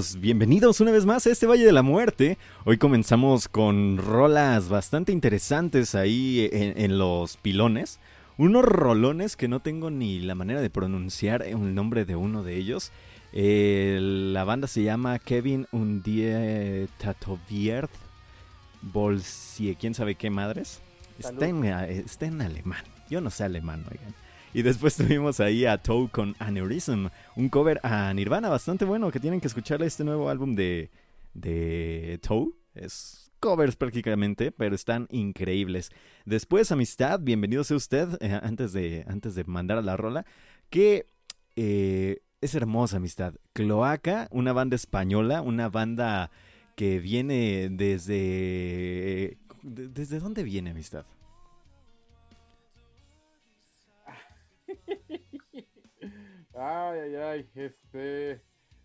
Bienvenidos una vez más a este Valle de la Muerte. Hoy comenzamos con rolas bastante interesantes ahí en, en los pilones. Unos rolones que no tengo ni la manera de pronunciar el nombre de uno de ellos. Eh, la banda se llama Kevin Undie Tatoviert Bolsie, quién sabe qué madres. Está en, está en alemán. Yo no sé alemán, oigan. Y después tuvimos ahí a Toe con Aneurysm, un cover a Nirvana bastante bueno que tienen que escuchar este nuevo álbum de, de Toe. Es covers prácticamente, pero están increíbles. Después, Amistad, bienvenido sea usted, eh, antes, de, antes de mandar a la rola, que eh, es hermosa Amistad. Cloaca, una banda española, una banda que viene desde... ¿Desde dónde viene Amistad? Ay, ay, ay, este.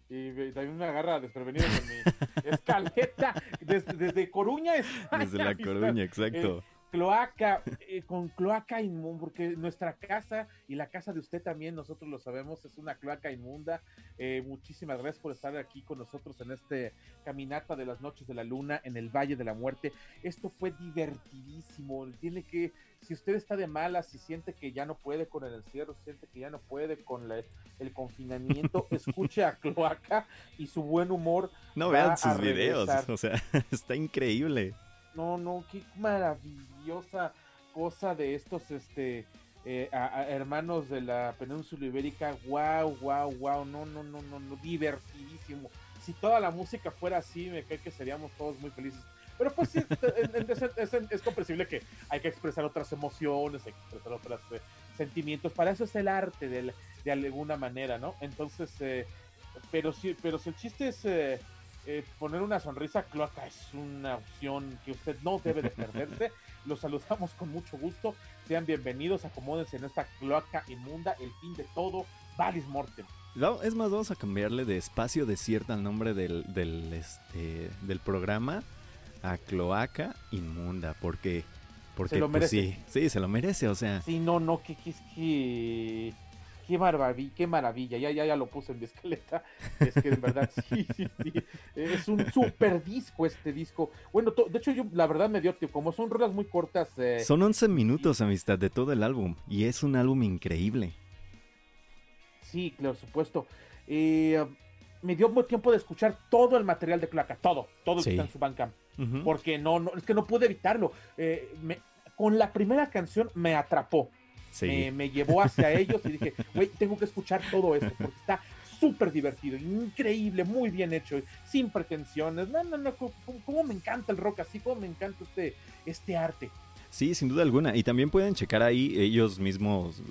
Y también me agarra desprevenido con mi escaleta. Desde, desde Coruña, España. Desde La. Coruña, exacto. Cloaca, eh, con cloaca inmunda, porque nuestra casa y la casa de usted también, nosotros lo sabemos, es una cloaca inmunda. Eh, muchísimas gracias por estar aquí con nosotros en este caminata de las noches de la luna en el Valle de la Muerte. Esto fue divertidísimo. Tiene que, si usted está de malas, si siente que ya no puede con el encierro, si siente que ya no puede con la- el confinamiento, escuche a Cloaca y su buen humor. No vean sus videos, o sea, está increíble. No, no, qué maravillosa cosa de estos este eh, hermanos de la península ibérica. Wow, wow, wow. No, no, no, no, no, divertidísimo. Si toda la música fuera así, me cae que seríamos todos muy felices. Pero pues sí, es, comprensible que hay que expresar otras emociones, hay que expresar otros sentimientos. Para eso es el arte de, de alguna manera, ¿no? Entonces, eh, pero sí, pero si el chiste es eh, poner una sonrisa, Cloaca es una opción que usted no debe de perderse. Los saludamos con mucho gusto. Sean bienvenidos, acomódense en esta cloaca inmunda, el fin de todo, Valis Mortem. No, Es más, vamos a cambiarle de espacio desierto al nombre del, del, este, del programa a Cloaca Inmunda, porque, porque Se lo pues, merece. sí, sí, se lo merece, o sea, Sí, no, no, que, que, que- qué maravilla, qué maravilla, ya, ya, ya lo puse en mi esqueleta, es que en verdad sí, sí, sí, es un super disco este disco, bueno, de hecho yo la verdad me dio, tiempo, como son rolas muy cortas, eh, son 11 minutos, amistad, de todo el álbum, y es un álbum increíble. sí, claro, supuesto, Eh, me dio buen tiempo de escuchar todo el material de Cloaca, todo, todo el que está en su Bandcamp, Ujú. porque no, no, es que no pude evitarlo, Eh, me- con la primera canción me atrapó, Sí. me, me llevó hacia ellos y dije, güey, tengo que escuchar todo esto porque está súper divertido, increíble, muy bien hecho, sin pretensiones. No, no, no, cómo, cómo me encanta el rock así, cómo me encanta este, este arte. Sí, sin duda alguna. Y también pueden checar ahí ellos mismos,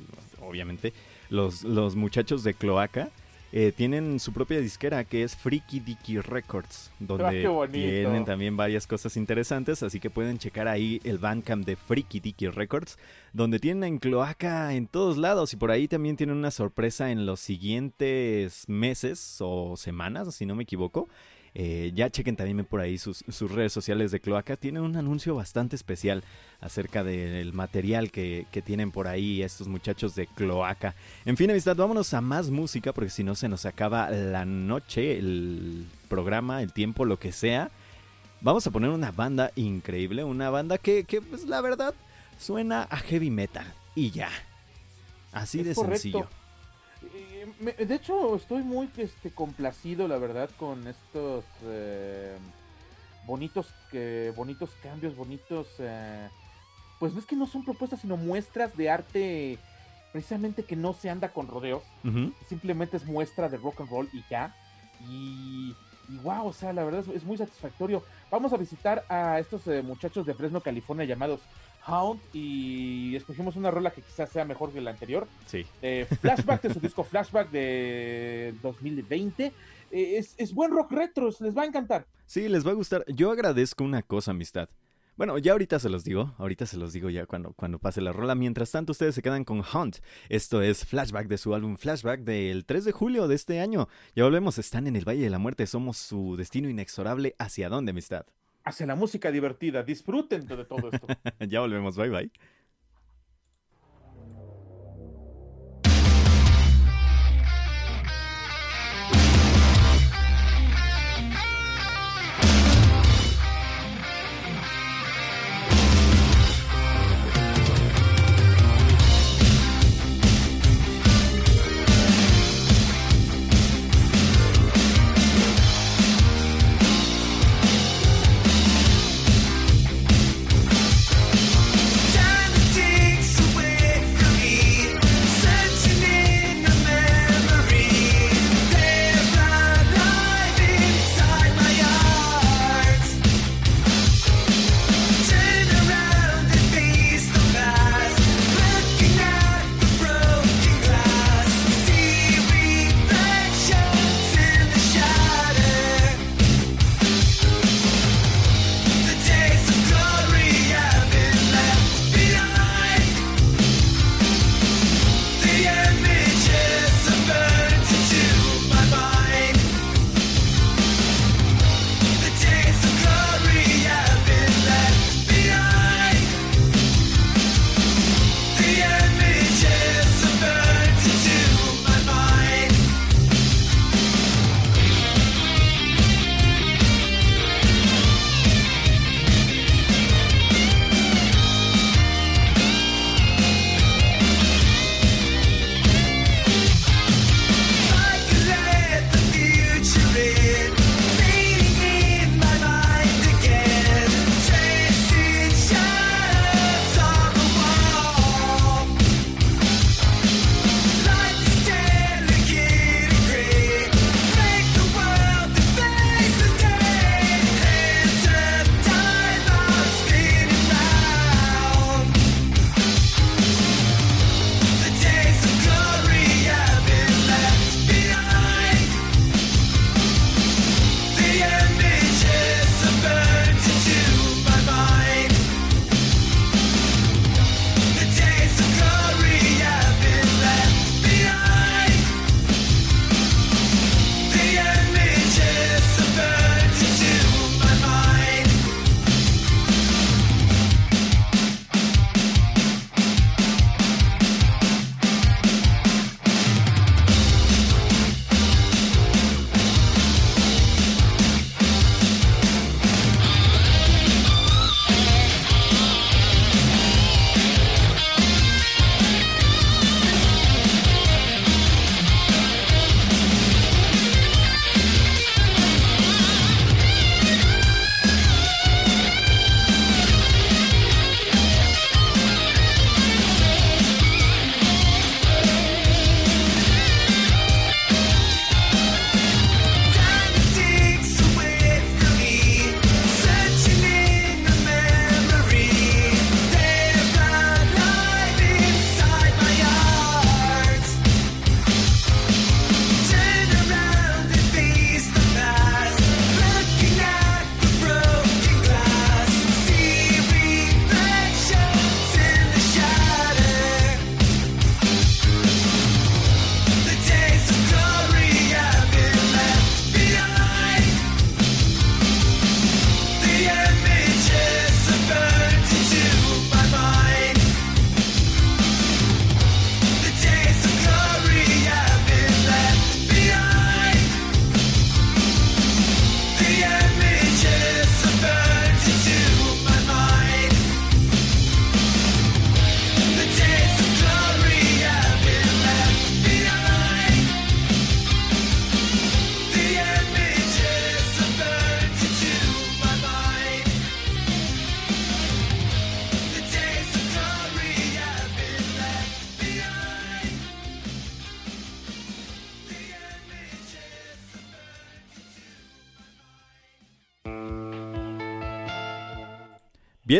obviamente, los, los muchachos de Cloaca. Eh, tienen su propia disquera que es Freaky Dicky Records, donde Ah, tienen también varias cosas interesantes, así que pueden checar ahí el Bandcamp de Freaky Dicky Records, donde tienen en Cloaca en todos lados y por ahí también tienen una sorpresa en los siguientes meses o semanas, si no me equivoco. Eh, ya chequen también por ahí sus, sus redes sociales de Cloaca. Tienen un anuncio bastante especial acerca del material que, que tienen por ahí estos muchachos de Cloaca. En fin, amistad, vámonos a más música porque si no se nos acaba la noche, el programa, el tiempo, lo que sea. Vamos a poner una banda increíble, una banda que, que pues, la verdad suena a heavy metal y ya. Así Es de correcto. sencillo. Eh, me- de hecho, estoy muy este, complacido, la verdad, con estos eh, bonitos, bonitos cambios, bonitos... eh, pues no es que no son propuestas, sino muestras de arte precisamente que no se anda con rodeos. Simplemente es muestra de rock and roll y ya. Y, y wow, o sea, la verdad es, es muy satisfactorio. Vamos a visitar a estos eh, muchachos de Fresno, California, llamados Hound, y escogimos una rola que quizás sea mejor que la anterior. Sí. Eh, flashback de su disco Flashback de 2020. Eh, es, es buen rock retro, les va a encantar. Sí, les va a gustar. Yo agradezco una cosa, amistad. Bueno, ya ahorita se los digo, ahorita se los digo ya cuando, cuando pase la rola. Mientras tanto, ustedes se quedan con Hunt. Esto es Flashback de su álbum Flashback del 3 de julio de este año. Ya volvemos, están en el Valle de la Muerte, somos su destino inexorable. ¿Hacia dónde, amistad? Hacia la música divertida, disfruten de todo esto. ya volvemos, bye bye.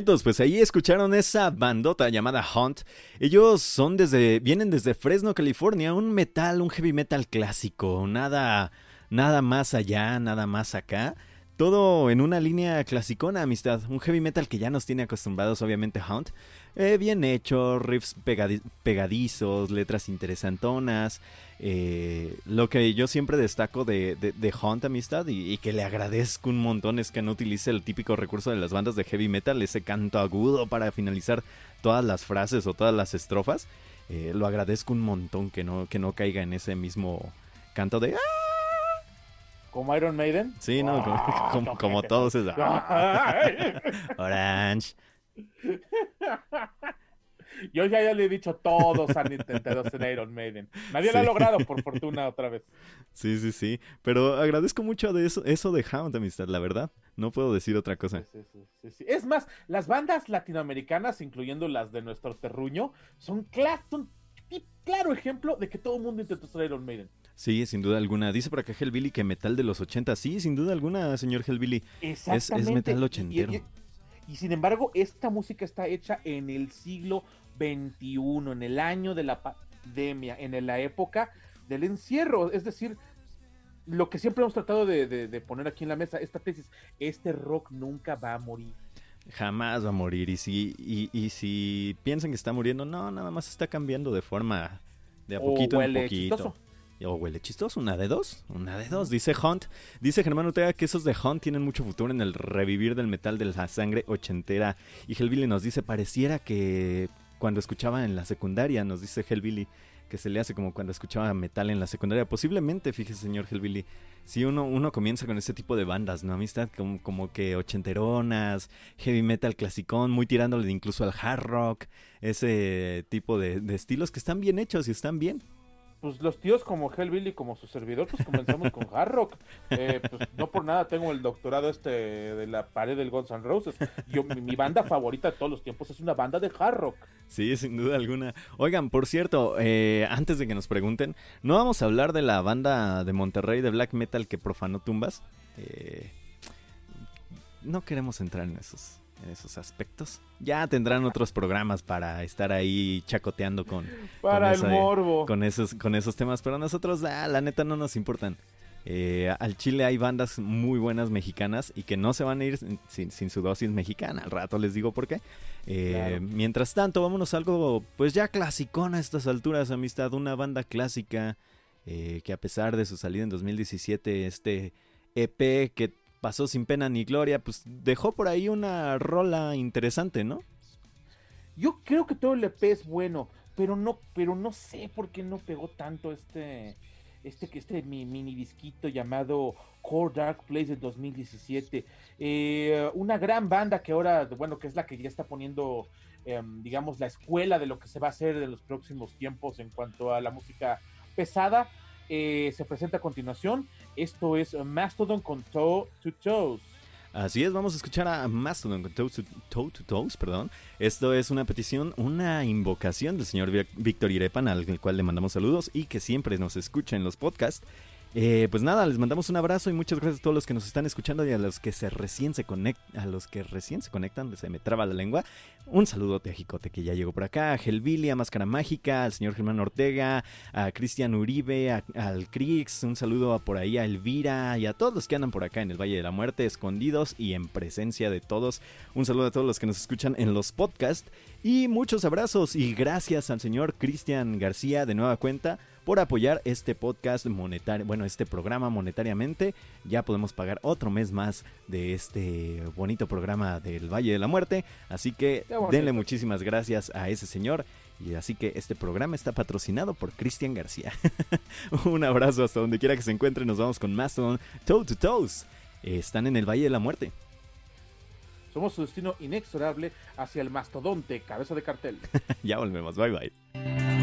Pues ahí escucharon esa bandota llamada Hunt. Ellos son desde, vienen desde Fresno, California, un metal, un heavy metal clásico, nada, nada más allá, nada más acá. Todo en una línea clasicona, amistad. Un heavy metal que ya nos tiene acostumbrados, obviamente, Hunt. Eh, bien hecho, riffs pegadizos, letras interesantonas. Eh, lo que yo siempre destaco de, de, Hunt Amistad y, que le agradezco un montón es que no utilice el típico recurso de las bandas de heavy metal, ese canto agudo para finalizar todas las frases o todas las estrofas. Eh, lo agradezco un montón que no, que no caiga en ese mismo canto de... ¡Ah! ¿Como Iron Maiden? Sí, no, como, como, todos. Orange. Yo ya, ya le he dicho todos han intentado ser Iron Maiden. Nadie lo ha logrado, por fortuna, otra vez. Sí, sí, sí. Pero agradezco mucho de eso, eso de Hound, amistad, la verdad. No puedo decir otra cosa. es más, las bandas latinoamericanas, incluyendo las de nuestro terruño, son, claro ejemplo de que todo el mundo intentó ser Iron Maiden. Sí, sin duda alguna. Dice por acá Hellbilly que metal de los 80. Sí, sin duda alguna, señor Hellbilly. Es, es metal ochentero. Y sin embargo, esta música está hecha en el siglo XXI, en el año de la pandemia, en la época del encierro. Es decir, lo que siempre hemos tratado de, poner aquí en la mesa, esta tesis, este rock nunca va a morir. Jamás va a morir. Y si, y, si piensan que está muriendo, no, nada más está cambiando de forma de a poquito en poquito. O huele chistoso, una de dos, una de dos, dice Hunt. Dice Germán Ortega que esos de Hunt tienen mucho futuro en el revivir del metal de la sangre ochentera. Y Hellbilly nos dice, pareciera que cuando escuchaba en la secundaria, nos dice Hellbilly, que se le hace como cuando escuchaba metal en la secundaria. Posiblemente, fíjese señor Hellbilly, si uno, uno comienza con este tipo de bandas, ¿no? Amistad, como, como que ochenteronas, heavy metal clasicón, muy tirándole incluso al hard rock, ese tipo de estilos que están bien hechos y están bien pues los tíos como Hellbilly, como su servidor, pues comenzamos con hard rock. Eh, pues no por nada tengo el doctorado este de la pared del Guns N' Roses. Yo, mi, banda favorita de todos los tiempos es una banda de hard rock. Sí, sin duda alguna. Oigan, por cierto, eh, antes de que nos pregunten, ¿no vamos a hablar de la banda de Monterrey de black metal que profanó tumbas? Eh, no queremos entrar en esos en esos aspectos. Ya tendrán otros programas para estar ahí chacoteando con, para el morbo. con esos, con esos temas, pero a nosotros ah, la neta no nos importan. Eh, al Chile hay bandas muy buenas mexicanas y que no se van a ir sin, su dosis mexicana. Al rato les digo por qué. Eh, mientras tanto, vámonos a algo pues ya clasicón a estas alturas, amistad. Una banda clásica eh, que a pesar de su salida en 2017, este EP que pasó sin pena ni gloria, pues dejó por ahí una rola interesante, ¿no? Yo creo que todo el EP es bueno, pero no, pero no sé por qué no pegó tanto este, este, este mini disquito llamado Core Dark Place de 2017. Eh, una gran banda que ahora, bueno, que es la que ya está poniendo, em, digamos, la escuela de lo que se va a hacer en los próximos tiempos en cuanto a la música pesada. Eh, se presenta a continuación. Esto es Mastodon con Toe to Toes. Así es, vamos a escuchar a Mastodon con Toe to, Toes, perdón. Esto es una petición, una invocación del señor Víctor Irepan, al cual le mandamos saludos y que siempre nos escucha en los podcasts. Eh, pues nada, les mandamos un abrazo y muchas gracias a todos los que nos están escuchando y a los que se recién se conectan, a los que recién se conectan, se me traba la lengua. Un saludo a Jicote que ya llegó por acá, a Gelvili, a Máscara Mágica, al señor Germán Ortega, a Cristian Uribe, al Crix, un saludo por ahí a Elvira y a todos los que andan por acá en el Valle de la Muerte, escondidos y en presencia de todos. Un saludo a todos los que nos escuchan en los podcasts y muchos abrazos y gracias al señor Cristian García de nueva cuenta por apoyar este podcast monetario, bueno, este programa monetariamente. Ya podemos pagar otro mes más de este bonito programa del Valle de la Muerte. Así que denle muchísimas gracias a ese señor. Y así que este programa está patrocinado por Cristian García. Un abrazo hasta donde quiera que se encuentre. Nos vamos con Mastodon Toe to Toes. Están en el Valle de la Muerte. Somos su destino inexorable hacia el mastodonte, cabeza de cartel. ya volvemos. Bye bye.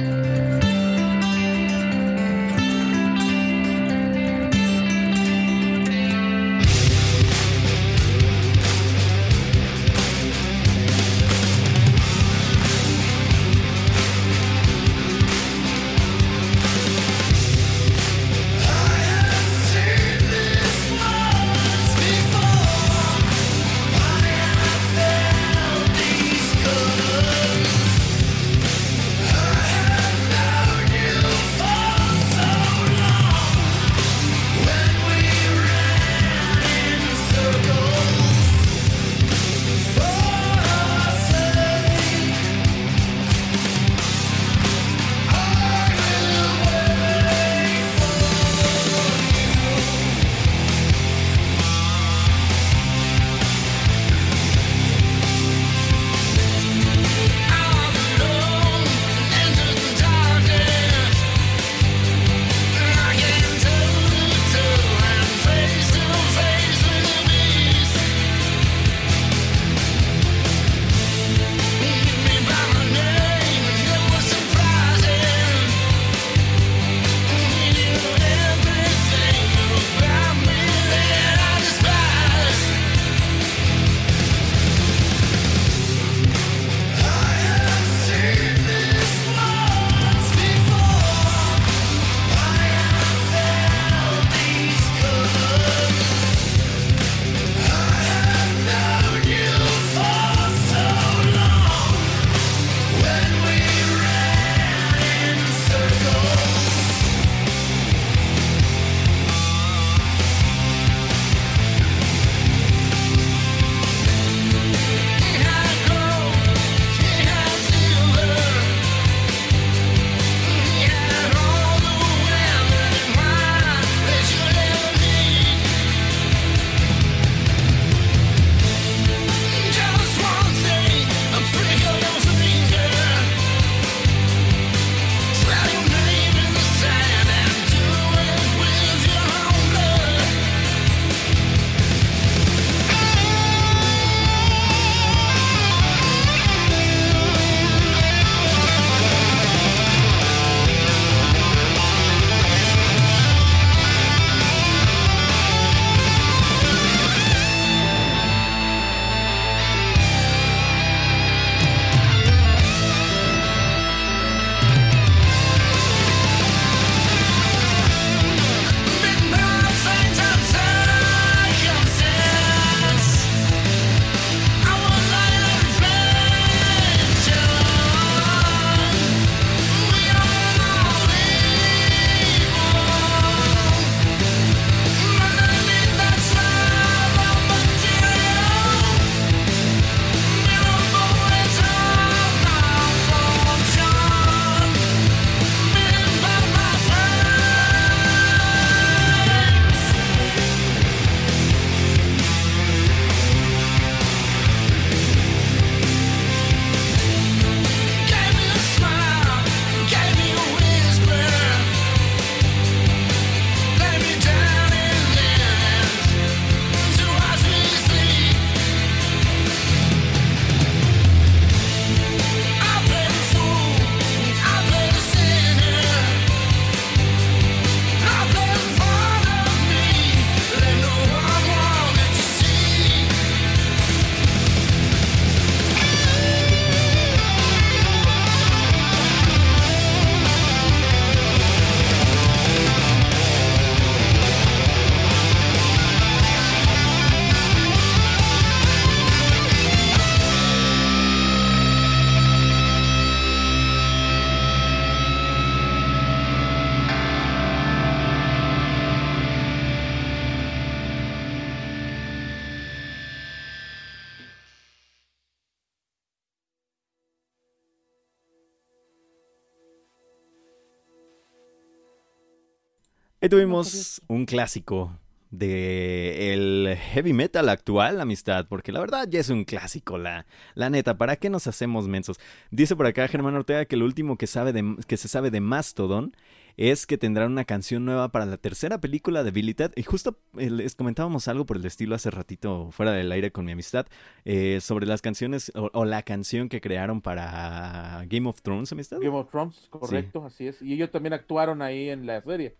Ahí tuvimos un clásico de el heavy metal actual, amistad, porque la verdad ya es un clásico, la, la neta, ¿para qué nos hacemos mensos? Dice por acá Germán Ortega que lo último que, sabe de, que se sabe de Mastodon es que tendrán una canción nueva para la tercera película de Billy Ted. Y justo eh, les comentábamos algo por el estilo hace ratito fuera del aire con mi amistad eh, sobre las canciones o, la canción que crearon para Game of Thrones, amistad. Game of Thrones, correcto, así es. Y ellos también actuaron ahí en la serie.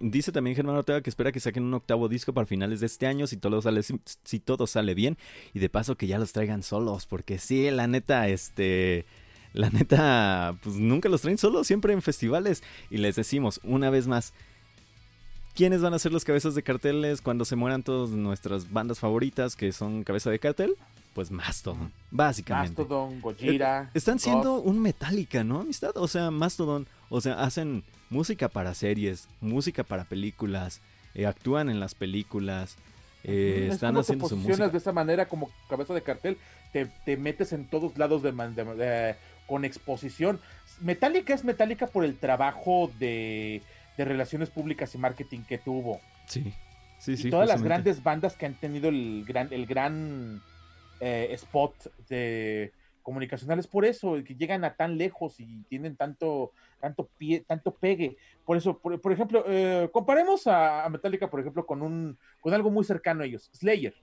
Dice también Germán Ortega que espera que saquen un octavo disco para finales de este año si todo sale, si todo sale bien. Y de paso que ya los traigan solos, porque sí, la neta, este la neta, pues nunca los traen solos, siempre en festivales. Y les decimos una vez más, ¿quiénes van a ser los cabezas de carteles cuando se mueran todas nuestras bandas favoritas que son cabeza de cartel? Pues Mastodon, básicamente. Mastodon, Gojira. Eh, están siendo un Metallica, ¿no, amistad? O sea, Mastodon, o sea, hacen música para series, música para películas, eh, actúan en las películas. Eh, están haciendo su música. de esa manera como cabeza de cartel, te, te metes en todos lados de, de, con exposición. Metallica es Metallica por el trabajo de, relaciones públicas y marketing que tuvo. Sí, sí, sí. Y todas las grandes bandas que han tenido el gran, el gran eh, spot de comunicacionales por eso, que llegan a tan lejos y tienen tanto, tanto pie, tanto pegue. Por eso, por, ejemplo, eh, comparemos a, Metallica, por ejemplo, con un, con algo muy cercano a ellos, Slayer.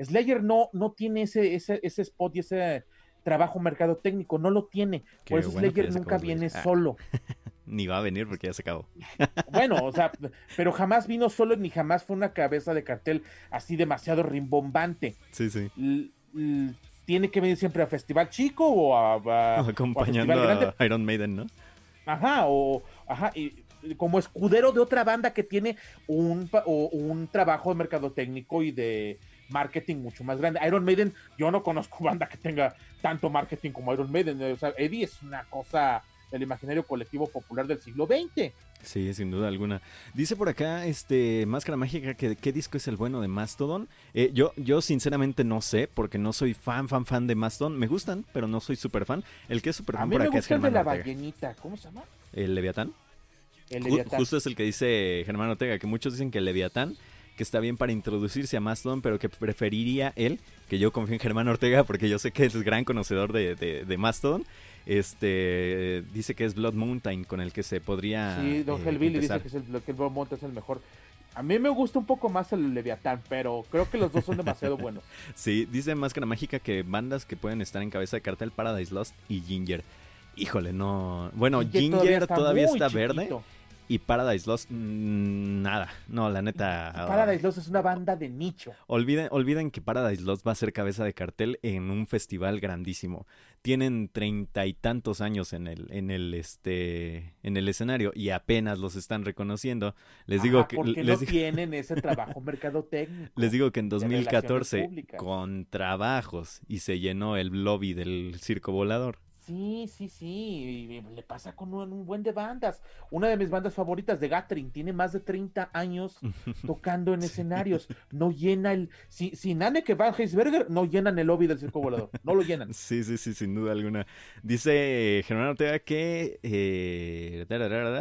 Slayer no, no tiene ese, ese, ese spot y ese trabajo mercado técnico, no lo tiene. Por eso Slayer nunca viene ah. solo. ni va a venir porque ya se acabó. bueno, o sea, pero jamás vino solo ni jamás fue una cabeza de cartel así demasiado rimbombante. Sí, sí. tiene que venir siempre a Festival Chico o a, acompañando a, Iron Maiden, ¿no? Ajá, o ajá, y como escudero de otra banda que tiene un, un trabajo de mercado técnico y de marketing mucho más grande. Iron Maiden, yo no conozco banda que tenga tanto marketing como Iron Maiden. O sea, Eddie es una cosa del imaginario colectivo popular del siglo XX. Sí, sin duda alguna. Dice por acá, este, Máscara Mágica, que qué disco es el bueno de Mastodon. Eh, yo, yo sinceramente no sé, porque no soy fan, fan, fan de Mastodon. Me gustan, pero no soy súper fan. El que es súper fan por acá es Germán de la ballenita, ¿cómo se llama? ¿El Leviatán? El Leviatán. Justo es el que dice Germán Ortega, que muchos dicen que el Leviatán que está bien para introducirse a Mastodon, pero que preferiría él, que yo confío en Germán Ortega porque yo sé que es gran conocedor de, de, Mastodon. Este dice que es Blood Mountain con el que se podría. Sí, Don eh, dice que, es el, que Blood Mountain es el mejor. A mí me gusta un poco más el Leviatán, pero creo que los dos son demasiado buenos. Sí, dice Máscara Mágica que bandas que pueden estar en cabeza de cartel Paradise Lost y Ginger. Híjole, no. Bueno, Ginger, todavía está, verde y Paradise Lost, mm, nada. No, la neta. Paradise Lost es una banda de nicho. Olviden, olviden que Paradise Lost va a ser cabeza de cartel en un festival grandísimo. Tienen treinta y tantos años en el, en el, este, en el escenario y apenas los están reconociendo. Les digo que. Porque les no tienen ese trabajo mercadotécnico. Les digo que en 2014, con trabajos, y se llenó el lobby del circo volador. Sí, sí, sí, le pasa con un, buen de bandas. Una de mis bandas favoritas de Gathering tiene más de 30 años tocando en escenarios. No llena el. Si, si que Van Heisberger no llenan el lobby del circo volador. No lo llenan. Sí, sí, sí, sin duda alguna. Dice Germán Ortega que. Eh,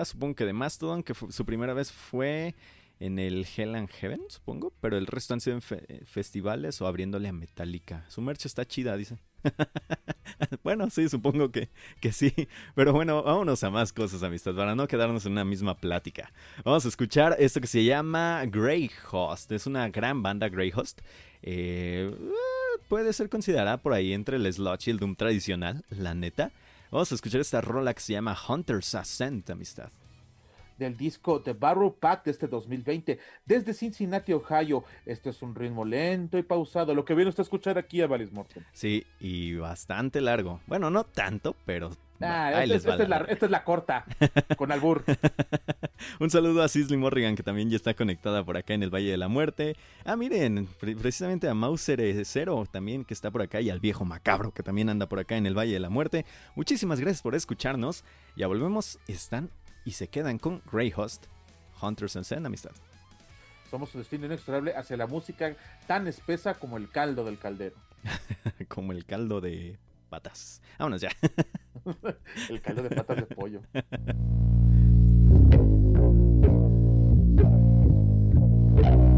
supongo que de Mastodon, que su primera vez fue en el Hell and Heaven, supongo. Pero el resto han sido en festivales o abriéndole a Metallica. Su merch está chida, dice. bueno, sí, supongo que, que sí. Pero bueno, vámonos a más cosas, amistad, para no quedarnos en una misma plática. Vamos a escuchar esto que se llama Grey Host. Es una gran banda, Grey Host. Eh, puede ser considerada por ahí entre el sludge y el doom tradicional, la neta. Vamos a escuchar esta rola que se llama Hunter's Ascent, amistad del disco The Barrow Pack de este 2020 desde Cincinnati, Ohio. Este es un ritmo lento y pausado, lo que viene usted a escuchar aquí a Valis Morton. Sí, y bastante largo. Bueno, no tanto, pero Ah, esta, es la, corta, con albur. Un saludo a Sisley Morrigan, que también ya está conectada por acá en el Valle de la Muerte. Ah, miren, precisamente a Mauser Cero también, que está por acá, y al viejo Macabro, que también anda por acá en el Valle de la Muerte. Muchísimas gracias por escucharnos. Ya volvemos, están y se quedan con Grey Host, Hunters and Zen, amistad. Somos su destino inexorable hacia la música tan espesa como el caldo del caldero. como el caldo de patas. Vámonos ya. el caldo de patas de pollo.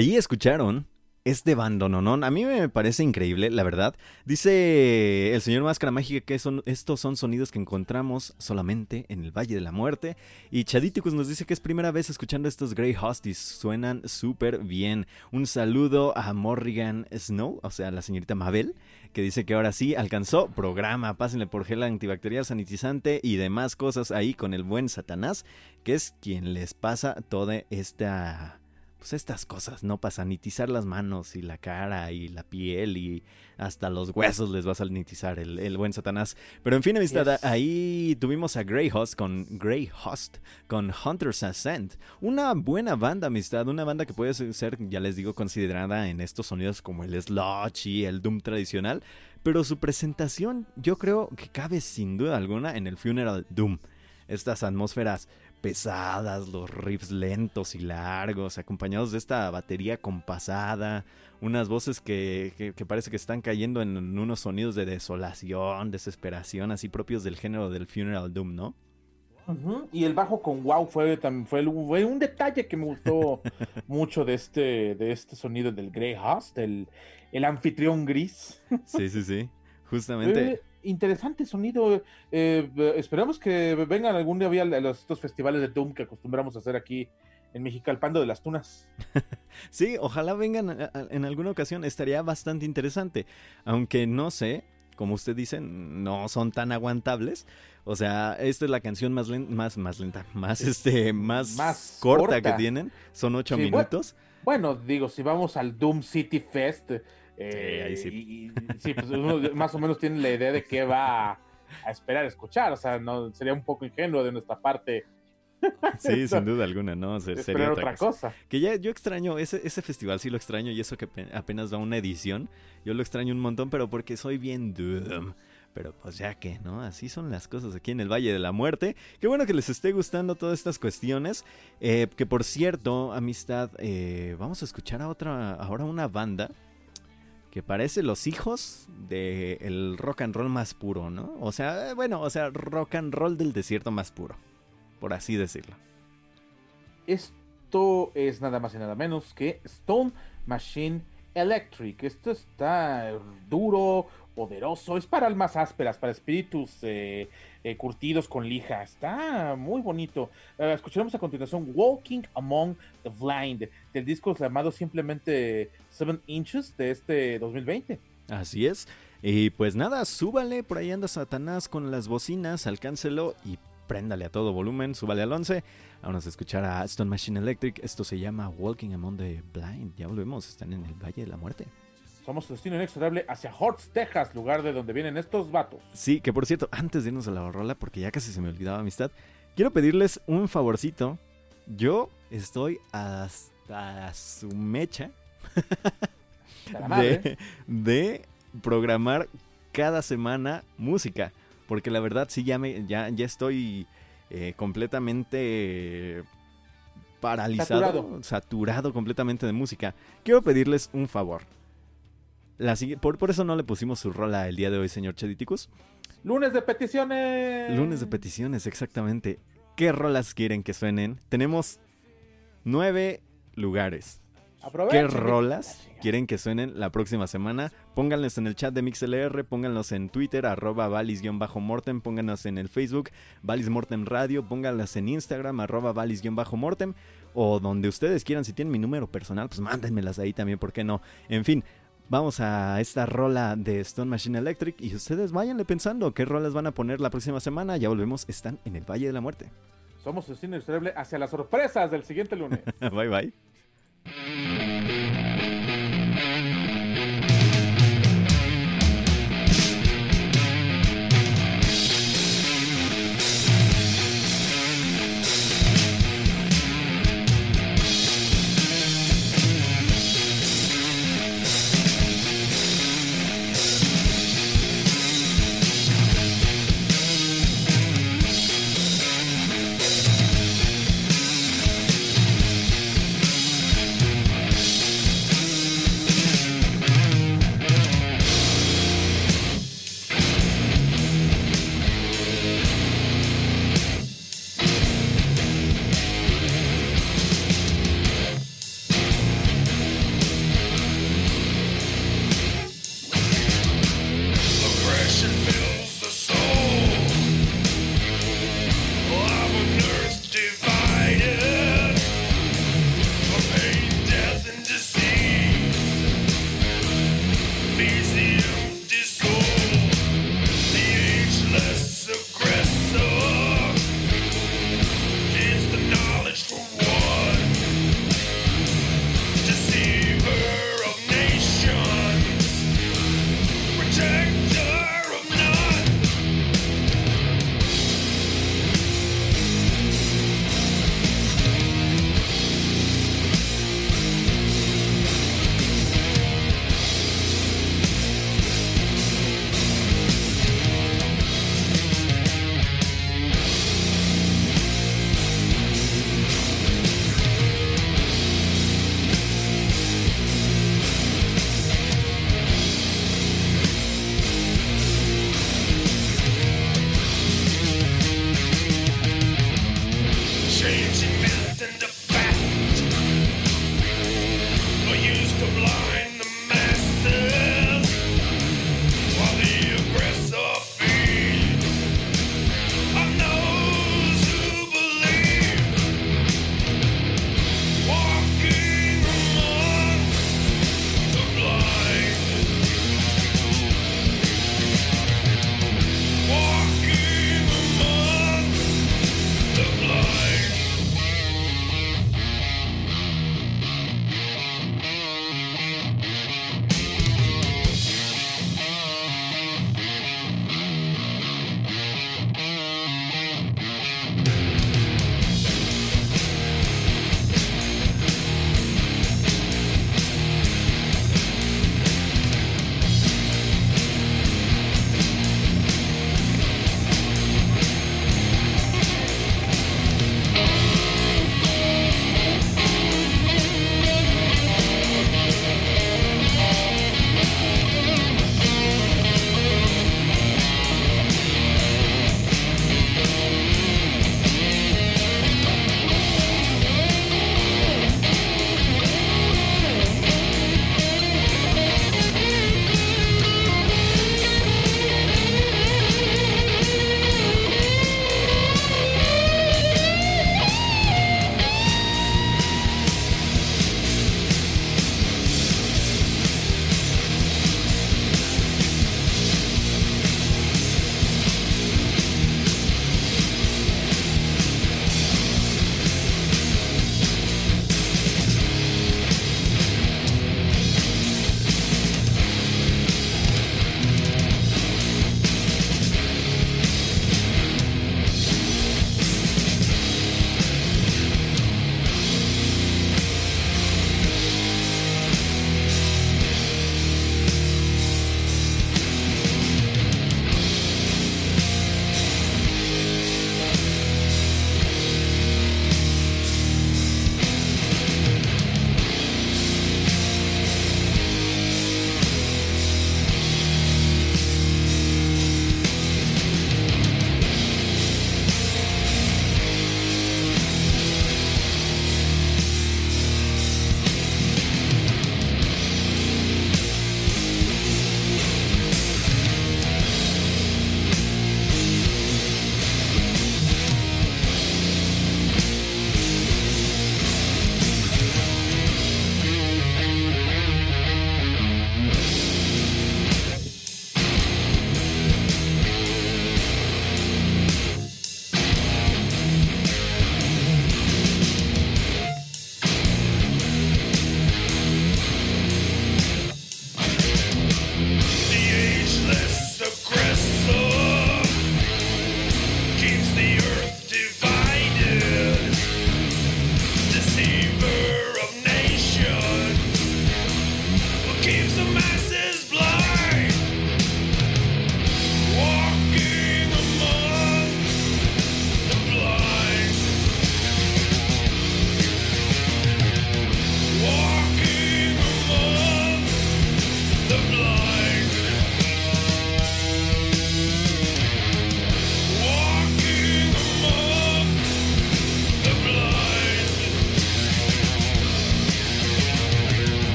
Ahí escucharon este bandononón. A mí me parece increíble, la verdad. Dice el señor Máscara Mágica que son, estos son sonidos que encontramos solamente en el Valle de la Muerte. Y Chaditicus nos dice que es primera vez escuchando estos Grey Hosties. Suenan súper bien. Un saludo a Morrigan Snow, o sea, la señorita Mabel, que dice que ahora sí alcanzó programa. Pásenle por gel antibacterial, sanitizante y demás cosas ahí con el buen Satanás, que es quien les pasa toda esta pues estas cosas, ¿no? Para sanitizar las manos y la cara y la piel y hasta los huesos les va a sanitizar el, buen Satanás. Pero en fin, amistad, ahí tuvimos a Grey Host con Grey Host, con Hunter's Ascent. Una buena banda, amistad, una banda que puede ser, ya les digo, considerada en estos sonidos como el sludge y el doom tradicional. Pero su presentación yo creo que cabe sin duda alguna en el Funeral Doom. Estas atmósferas pesadas, los riffs lentos y largos, acompañados de esta batería compasada, unas voces que, parece que están cayendo en unos sonidos de desolación, desesperación, así propios del género del Funeral Doom, ¿no? Y el bajo con wow fue también fue, un detalle que me gustó mucho de este, de este sonido del Grey House, el, el anfitrión gris. sí, sí, sí. Justamente interesante sonido. Eh, esperamos que vengan algún día a los, estos festivales de Doom que acostumbramos a hacer aquí en México, al Pando de las Tunas. sí, ojalá vengan en alguna ocasión. Estaría bastante interesante. Aunque no sé, como usted dice, no son tan aguantables. O sea, esta es la canción más, más, más lenta, más, este, más, más corta, que tienen. Son ocho minutos. bueno, digo, si vamos al Doom City Fest, eh, sí. Y, pues uno más o menos tiene la idea de qué va a, esperar escuchar. O sea, no sería un poco ingenuo de nuestra parte. Sí, sin duda alguna, ¿no? sería otra, cosa. Que ya yo extraño, ese, ese festival sí lo extraño y eso que apenas va una edición, yo lo extraño un montón, pero porque soy bien doom. Pero pues ya que, ¿no? Así son las cosas aquí en el Valle de la Muerte. Qué bueno que les esté gustando todas estas cuestiones. Eh, que por cierto, amistad, eh, vamos a escuchar a otra, ahora una banda que parece los hijos del rock and roll más puro, ¿no? O sea, eh, bueno, o sea, rock and roll del desierto más puro, por así decirlo. Esto es nada más y nada menos que Stone Machine Electric. Esto está duro, poderoso, es para almas ásperas, para espíritus eh, eh, curtidos con lija. Está muy bonito. Eh, escucharemos a continuación Walking Among the Blind, del disco llamado simplemente Seven Inches de este 2020. Así es. Y pues nada, súbale, por ahí anda Satanás con las bocinas, alcáncelo y préndale a todo volumen, súbale al 11. Vamos a escuchar a Stone Machine Electric. Esto se llama Walking Among the Blind. Ya volvemos, están en el Valle de la Muerte. Somos destino inexorable hacia Hortz, Texas, lugar de donde vienen estos vatos. Sí, que por cierto, antes de irnos a la rola, porque ya casi se me olvidaba amistad, quiero pedirles un favorcito. Yo estoy hasta su mecha de, programar cada semana música. Porque la verdad sí ya me ya, ya estoy eh, completamente paralizado, saturado. saturado completamente de música. Quiero pedirles un favor por, eso no le pusimos su rola el día de hoy, señor Chediticus. Lunes de peticiones. Lunes de peticiones, exactamente. ¿Qué rolas quieren que suenen? Tenemos nueve lugares. ¿Qué rolas quieren que suenen la próxima semana? Pónganlos en el chat de MixLR, pónganlos en Twitter, arroba valis-mortem, pónganlos en el Facebook, Valis Mortem Radio, pónganlas en Instagram, arroba valis-mortem, o donde ustedes quieran, si tienen mi número personal, pues mándenmelas ahí también, ¿por qué no? En fin, vamos a esta rola de Stone Machine Electric y ustedes váyanle pensando qué rolas van a poner la próxima semana. Ya volvemos, están en el Valle de la Muerte. Somos el cine hacia las sorpresas del siguiente lunes. bye bye. Change.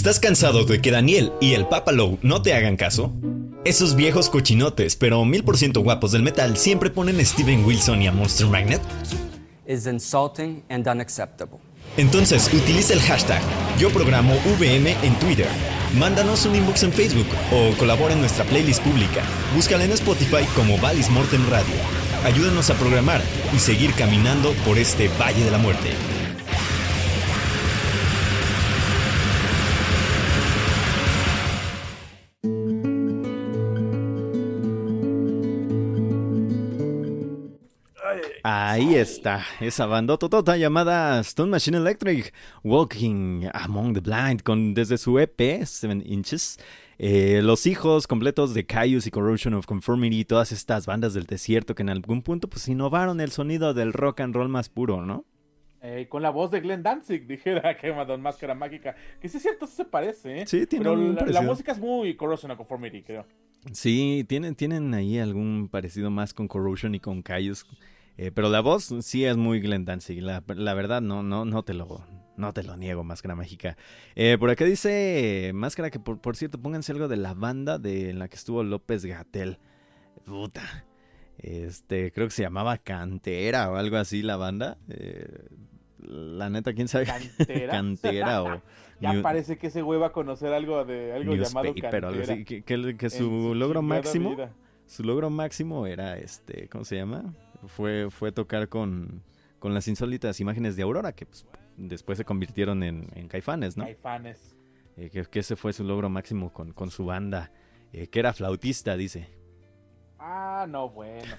¿Estás cansado de que Daniel y el Papa Low no te hagan caso? Esos viejos cochinotes, pero mil por ciento guapos del metal, siempre ponen a Steven Wilson y a Monster Magnet. is insulting and unacceptable. Entonces utiliza el hashtag Yo Programo VM en Twitter. Mándanos un inbox en Facebook o colabora en nuestra playlist pública. Búscala en Spotify como Valis Mortem Radio. Ayúdanos a programar y seguir caminando por este Valle de la Muerte. Está, esa bandota llamada Stone Machine Electric, Walking Among the Blind, con desde su EP, 7 Inches, eh, los hijos completos de Caius y Corrosion of Conformity, todas estas bandas del desierto que en algún punto pues innovaron el sonido del rock and roll más puro, ¿no? Eh, con la voz de Glenn Danzig, dijera que Don Máscara Mágica. Que sí es cierto, sí se parece, ¿eh? Sí, tiene Pero un la, la música es muy Corrosion of Conformity, creo. Sí, tienen, tienen ahí algún parecido más con Corrosion y con Caius. Eh, pero la voz sí es muy Glenn Danzig. La, la verdad, no, no, no te lo, no te lo niego, Máscara Mágica. Eh, por acá dice Máscara que, por, por cierto, pónganse algo de la banda de en la que estuvo López Gatel. Puta. Este, creo que se llamaba Cantera o algo así la banda. Eh, la neta, quién sabe. ¿Cantera? Cantera o. Ya New- parece que ese güey va a conocer algo de algo llamado Newspaper, algo cantera. así, que, que- que en su logro máximo vida. su logro máximo era este, ¿cómo se llama? Fue, fue tocar con, con las insólitas imágenes de Aurora, que pues, después se convirtieron en, en caifanes, ¿no? Caifanes. Eh, que, que ese fue su logro máximo con, con su banda, eh, que era flautista, dice. Ah, no, bueno.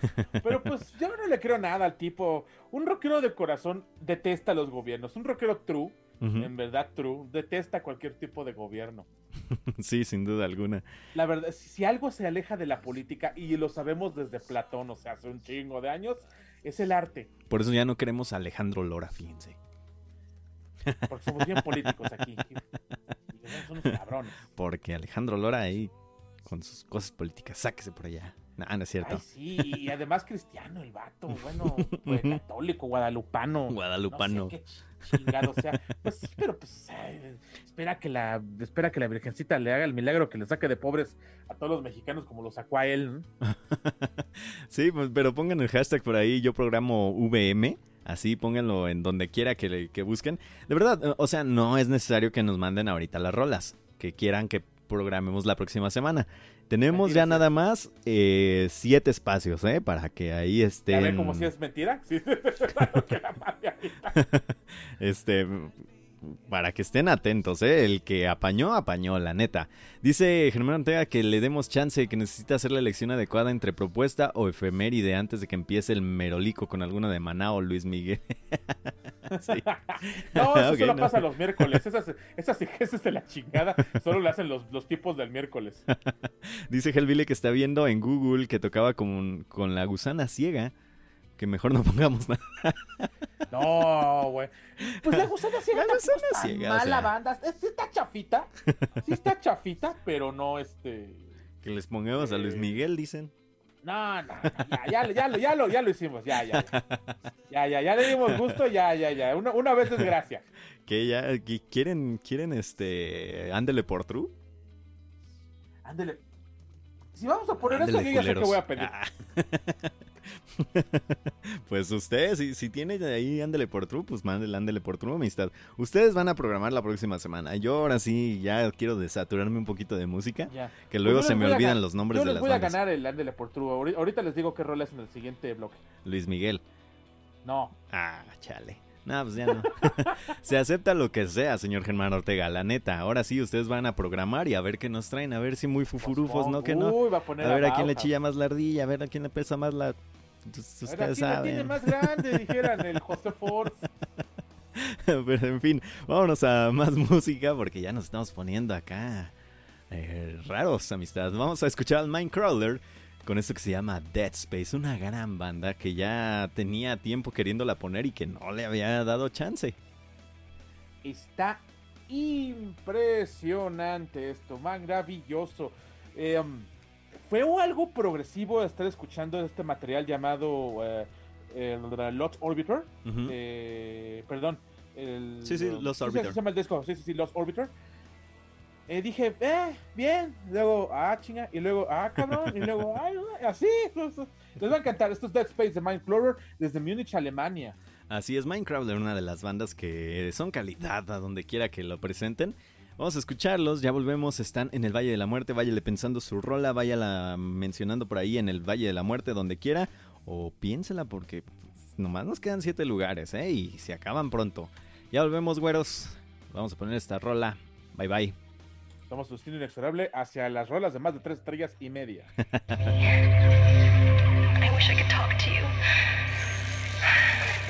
Pero pues yo no le creo nada al tipo. Un rockero de corazón detesta a los gobiernos. Un rockero true, En verdad true, detesta cualquier tipo de gobierno. Sí, sin duda alguna. La verdad, si, si algo se aleja de la política, y lo sabemos desde Platón, o sea, hace un chingo de años, es el arte. Por eso ya no queremos a Alejandro Lora, fíjense. Porque somos bien políticos aquí. Y son unos cabrones. Porque Alejandro Lora ahí, con sus cosas políticas, sáquese por allá. Nah, no es cierto. Ay, sí, y además cristiano el vato, bueno, pues, católico, guadalupano. Guadalupano. No sé qué chingado sea. Pues sí, pero pues ay, espera que la espera que la Virgencita le haga el milagro que le saque de pobres a todos los mexicanos como lo sacó a él. ¿no? Sí, pues, pero pongan el hashtag por ahí, yo programo VM. Así pónganlo en donde quiera que, le- que busquen. De verdad, eh, o sea, no es necesario que nos manden ahorita las rolas que quieran que programemos la próxima semana. Tenemos ya Mentira, sí. nada más eh, siete espacios, ¿eh? Para que ahí ¿Ya estén. ven como si es mentira? Sí, claro que la mande ahorita. Este, para que estén atentos, ¿eh? El que apañó, apañó, la neta. Dice Germán Ortega que le demos chance, que necesita hacer la elección adecuada entre propuesta o efeméride antes de que empiece el merolico con alguno de Maná o Luis Miguel. Sí. No, eso solo no. pasa los miércoles. Esas, esas de la chingada solo lo hacen los, los tipos del miércoles. Dice Helvile que está viendo en Google que tocaba con, con la gusana ciega. Que mejor no pongamos nada. No, güey. Pues la gusana ciega La gusana es tan ciega, o mala sea. banda. Es- Sí está chafita. Sí está chafita, pero no este. Que les pongamos a Luis Eh. Miguel, dicen. No, no, no, ya, ya, lo- ya, lo, ya, lo, ya lo hicimos, ya, ya. Ya, ya, ya, le dimos gusto, ya, ya, ya. Una, una vez es gracia. Que ya que quieren, quieren este. Ándele por true. Ándele. Si vamos a poner eso, Ándele, yo ya sé culeros. voy a pedir. Ah. pues ustedes, si, si tienen ahí Ándele por True, pues mándele Ándele por True, amistad. Ustedes van a programar la próxima semana. Yo ahora sí ya quiero desaturarme un poquito de música, Ya. que luego Pues se me olvidan los nombres Yo de les las voy a bandas. ganar el Ándele por True. Ahori- Ahorita les digo qué rol es en el siguiente bloque. Luis Miguel. No. Ah, chale. No, pues ya no. se acepta lo que sea, señor Germán Ortega, la neta. Ahora sí, ustedes van a programar y a ver qué nos traen, a ver si muy fufurufos, ¿no? Que no. Uy, va a poner A ver a quién le chilla más la ardilla, a ver a quién le pesa más la... Pues, A ver, ¿a Ustedes la saben. tiene más grande, dijeran el José Force. Pero en fin, vámonos a más música porque ya nos estamos poniendo acá eh, raros, amistad. Vamos a escuchar al Minecrawler con esto que se llama Dead Space, una gran banda que ya tenía tiempo queriéndola poner y que no le había dado chance. Está impresionante esto, maravilloso. Eh, fue algo progresivo estar escuchando este material llamado eh, el Lost Orbiter. Eh, perdón. El, Sí, sí, Lost sí, Orbiter. se llama el disco. Sí, sí, sí, Lost Orbiter. eh, dije, eh, bien. Luego, ah, chinga. Y luego, ah, cabrón. Y luego, ay, así. Les va a encantar. Esto es Dead Space de Mindcrawler desde Múnich, Alemania. Así es, Minecraft es una de las bandas que son calidad a donde quiera que lo presenten. Vamos a escucharlos, ya volvemos, están en el Valle de la Muerte, váyale pensando su rola, váyala mencionando por ahí en el Valle de la Muerte donde quiera, o piénsela porque pues, nomás nos quedan siete lugares, ¿eh? Y se acaban pronto. Ya volvemos, güeros, vamos a poner esta rola, bye bye. Somos su destino inexorable hacia las rolas de más de tres estrellas y media. I wish I could talk to you.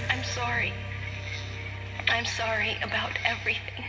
I'm sorry. I'm sorry about everything.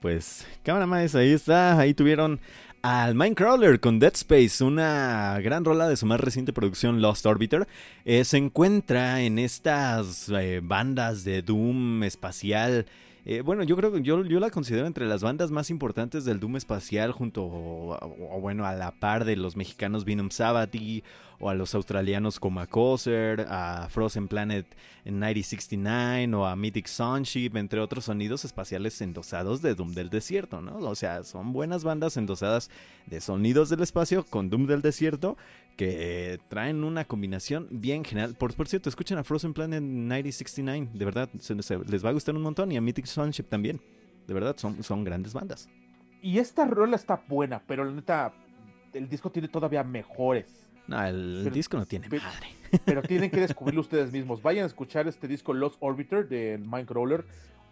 Pues, Cámara Mais, ahí está. Ahí tuvieron al Minecrawler con Dead Space, una gran rola de su más reciente producción Lost Orbiter. Eh, se encuentra en estas eh, bandas de Doom espacial. Eh, bueno, yo creo que yo, yo la considero entre las bandas más importantes del Doom espacial, junto, o, bueno, a la par de los mexicanos Venom Sabbath o a los australianos como a Frozen Planet en 9069 o a Mythic Sunship, entre otros sonidos espaciales endosados de Doom del Desierto, ¿no? O sea, son buenas bandas endosadas de sonidos del espacio con Doom del Desierto que eh, traen una combinación bien genial. Por, por cierto, escuchen a Frozen Planet 9069, de verdad, se- se- les va a gustar un montón y a Mythic Sunship también. De verdad, son, son grandes bandas. Y esta rola está buena, pero la neta, el disco tiene todavía mejores. No, el Pero- disco no tiene pero- madre. Pero tienen que descubrirlo ustedes mismos. Vayan a escuchar este disco Lost Orbiter de Minecrawler.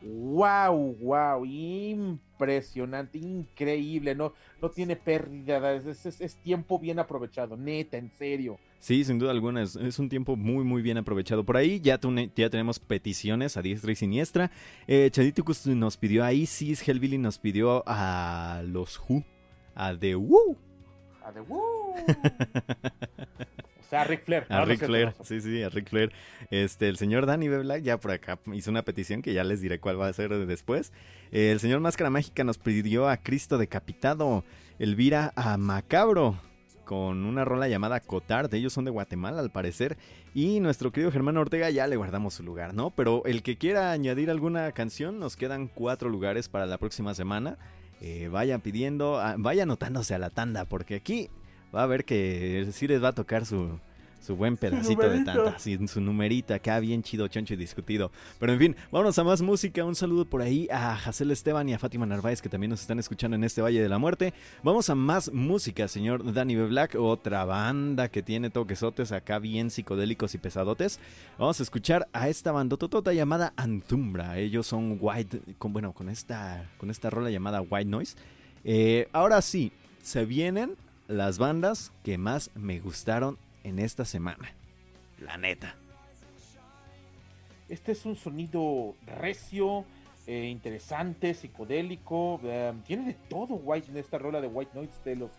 Wow, wow, impresionante, increíble, no, no tiene pérdida, es, es- es tiempo bien aprovechado, neta, en serio. Sí, sin duda alguna, es, es un tiempo muy, muy bien aprovechado. Por ahí ya, tune- ya tenemos peticiones a diestra y siniestra. Eh, Chaditicus nos pidió a Isis, Hellbilly nos pidió a los Who, a The Woo, A de ¡Woo! O sea, Rick Flair. a no es Rick cierto, Flair. Sí, sí, a Rick Flair. Este, el señor Danny B. Black ya por acá hizo una petición que ya les diré cuál va a ser después. Eh, el señor Máscara Mágica nos pidió a Cristo Decapitado, Elvira a Macabro. Con una rola llamada Cotard, ellos son de Guatemala al parecer. Y nuestro querido Germán Ortega ya le guardamos su lugar, ¿no? Pero el que quiera añadir alguna canción, nos quedan cuatro lugares para la próxima semana. Eh, vayan pidiendo, ah, vayan anotándose a la tanda, porque aquí va a ver que sí les va a tocar su, su buen pedacito de tanta, sí, su numerito acá bien chido, choncho y discutido. Pero en fin, vámonos a más música. Un saludo por ahí a Jacel Esteban y a Fátima Narváez que también nos están escuchando en este Valle de la Muerte. Vamos a más música, señor Danny B. Black, otra banda que tiene toquesotes acá bien psicodélicos y pesadotes. Vamos a escuchar a esta bandototota llamada Antumbra. Ellos son White, con, bueno, con esta, con esta rola llamada White Noise. Eh, ahora sí, se vienen las bandas que más me gustaron en esta semana. La neta. Este es un sonido recio, eh, interesante, psicodélico. eh, tiene de todo White en esta rola de White Noise de los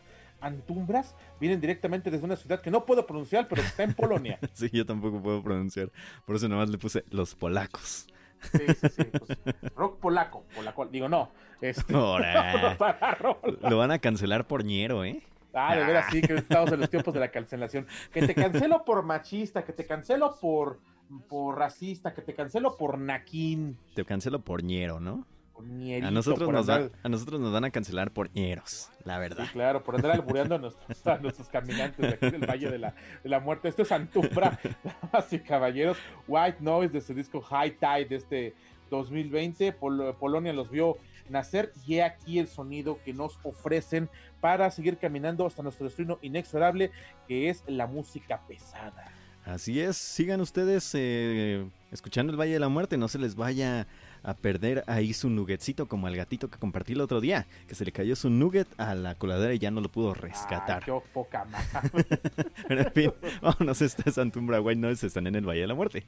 Antumbras. Vienen directamente desde una ciudad que no puedo pronunciar, pero está en Polonia. Sí, yo tampoco puedo pronunciar. Por eso nomás le puse los polacos. Sí, sí, sí. pues, rock polaco, polaco. Digo, no. Este, Ora. vámonos a la rola. Lo van a cancelar por ñero, ¿eh? Ah, de veras, sí, que estamos en los tiempos de la cancelación. Que te cancelo por machista, que te cancelo por, por racista, que te cancelo por naquín, Te cancelo por ñero, ¿no? por ñerito, A nosotros, nos andar- a nosotros nos van a cancelar por ñeros, la verdad. Sí, claro, por andar albureando a nuestros, a nuestros caminantes de aquí del Valle de la, de la Muerte. Esto es Antumbra, damas y caballeros. White Noise de su disco High Tide de este 2020. Pol- Polonia los vio nacer y he aquí el sonido que nos ofrecen para seguir caminando hasta nuestro destino inexorable, que es la música pesada. Así es, sigan ustedes eh, escuchando el Valle de la Muerte, no se les vaya a perder ahí su nuggetcito como al gatito que compartí el otro día, que se le cayó su nugget a la coladera y ya no lo pudo rescatar. Qué poca madre. Pero en fin, vámonos, esta es Antumbra White Noise, están en el Valle de la Muerte.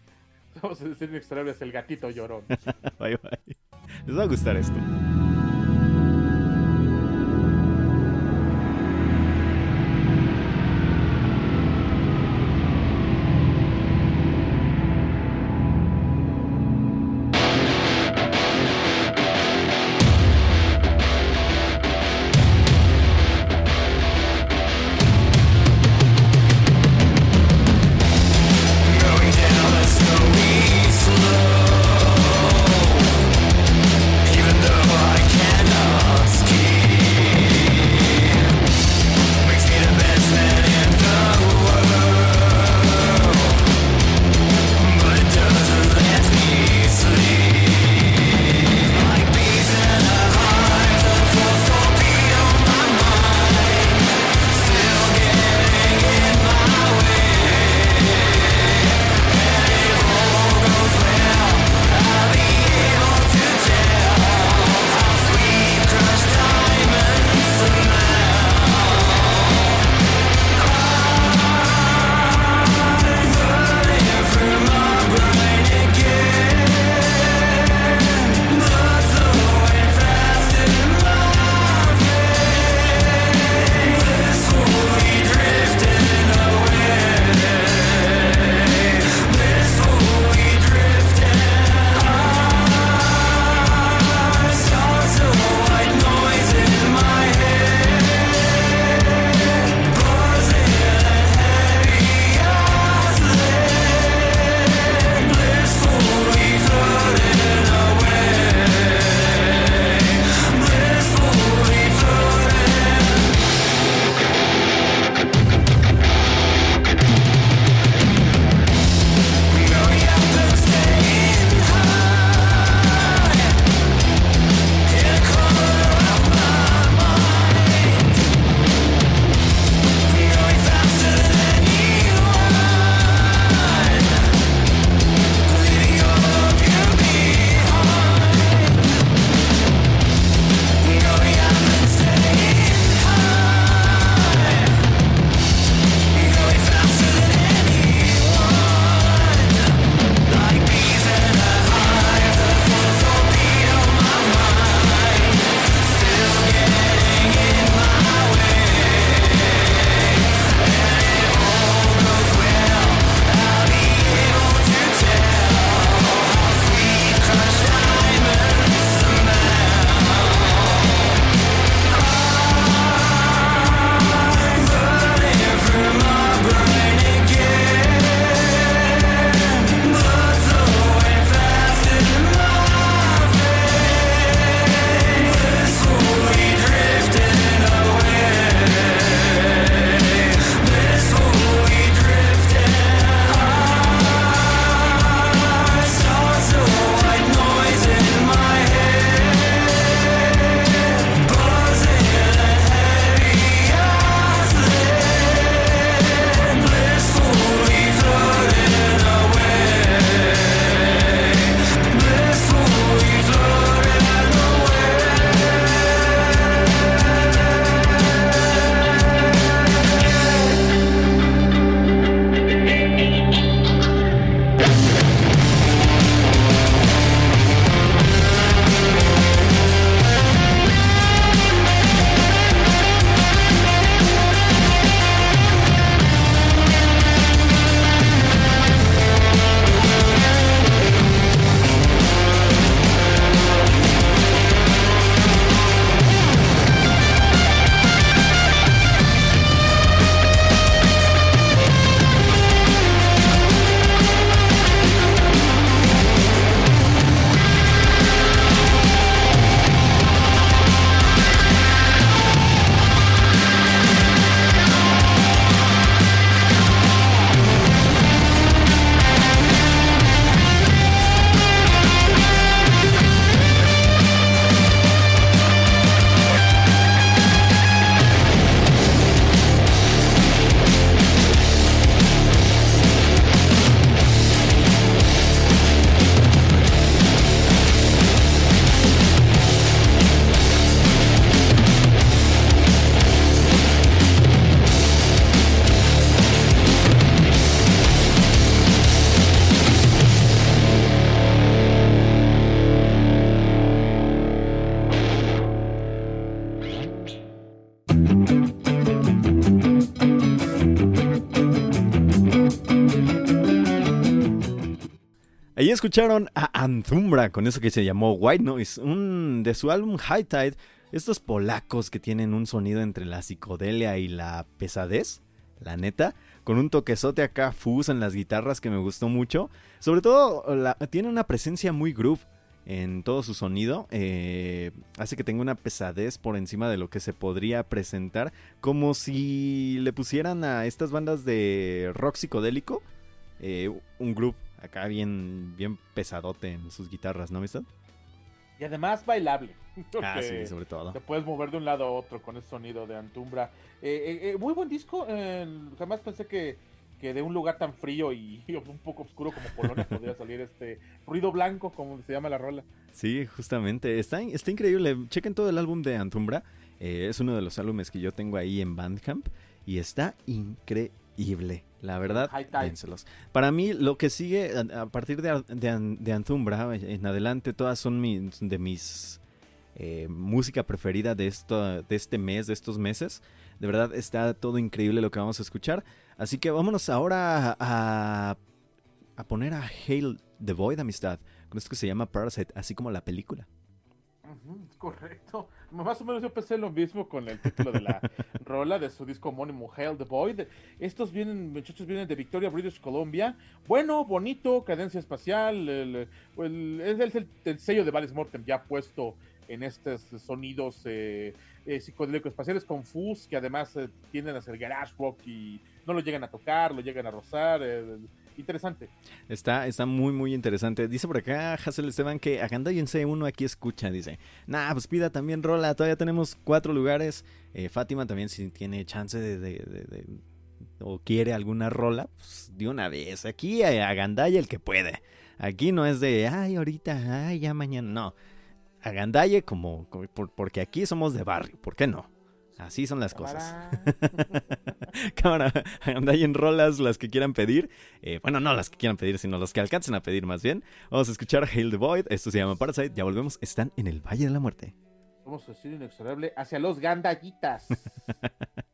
Vamos a decir inexorable es el gatito llorón. Bye bye. Les va a gustar esto. Escucharon a Anzumbra con eso que se llamó White Noise, un, de su álbum High Tide. Estos polacos que tienen un sonido entre la psicodelia y la pesadez, la neta, con un toquezote acá fuzz en las guitarras que me gustó mucho. Sobre todo, tiene una presencia muy groove en todo su sonido. eh, hace que tenga una pesadez por encima de lo que se podría presentar. Como si le pusieran a estas bandas de rock psicodélico eh, un groove acá bien, bien pesadote en sus guitarras, ¿no, amistad? Y además bailable. Ah, sí, sobre todo. Te puedes mover de un lado a otro con ese sonido de Antumbra. Eh, eh, eh, muy buen disco. jamás pensé que, que de un lugar tan frío y, y un poco oscuro como Polonia podría salir este ruido blanco, como se llama la rola. Sí, justamente. Está, está increíble. Chequen todo el álbum de Antumbra. Es uno de los álbumes que yo tengo ahí en Bandcamp. Y está increíble. La verdad, dénselos. Para mí, lo que sigue a, partir de, de, de Antumbra en adelante, todas son mis, de mis eh, música preferida de, esto, de este mes, de estos meses. De verdad, está todo increíble lo que vamos a escuchar. Así que vámonos ahora a, a poner a Hail the Void, amistad. Con esto que se llama Parasite, así como la película. Correcto. Más o menos yo pensé lo mismo con el título de la rola de su disco homónimo Hail the Void. Estos vienen, muchachos, vienen de Victoria, British Columbia. Bueno, bonito, cadencia espacial. el- el- es el, el- el sello de Valis Mortem ya puesto en estos sonidos eh, eh, psicodélicos espaciales con fuzz que además eh, tienden a ser garage rock y no lo llegan a tocar, lo llegan a rozar. Interesante. Está, está muy, muy interesante. Dice por acá Hazel Esteban que agandállense uno aquí escucha. Dice, nah, pues pida también rola. Todavía tenemos cuatro lugares. Eh, Fátima también, si tiene chance de, de- o quiere alguna rola, pues de una vez. Aquí agandalla el que puede. Aquí no es de, ay, ahorita, ay, ya mañana. No. Agandalle como, como- por- porque aquí somos de barrio. ¿Por qué no? Así son las cosas. Cámara. Cámara, en rolas las que quieran pedir. Eh, bueno, no las que quieran pedir, sino las que alcancen a pedir más bien. Vamos a escuchar Hail the Void. Esto se llama Parasite. Ya volvemos. Están en el Valle de la Muerte. Vamos a decir inexorable hacia los gandallitas.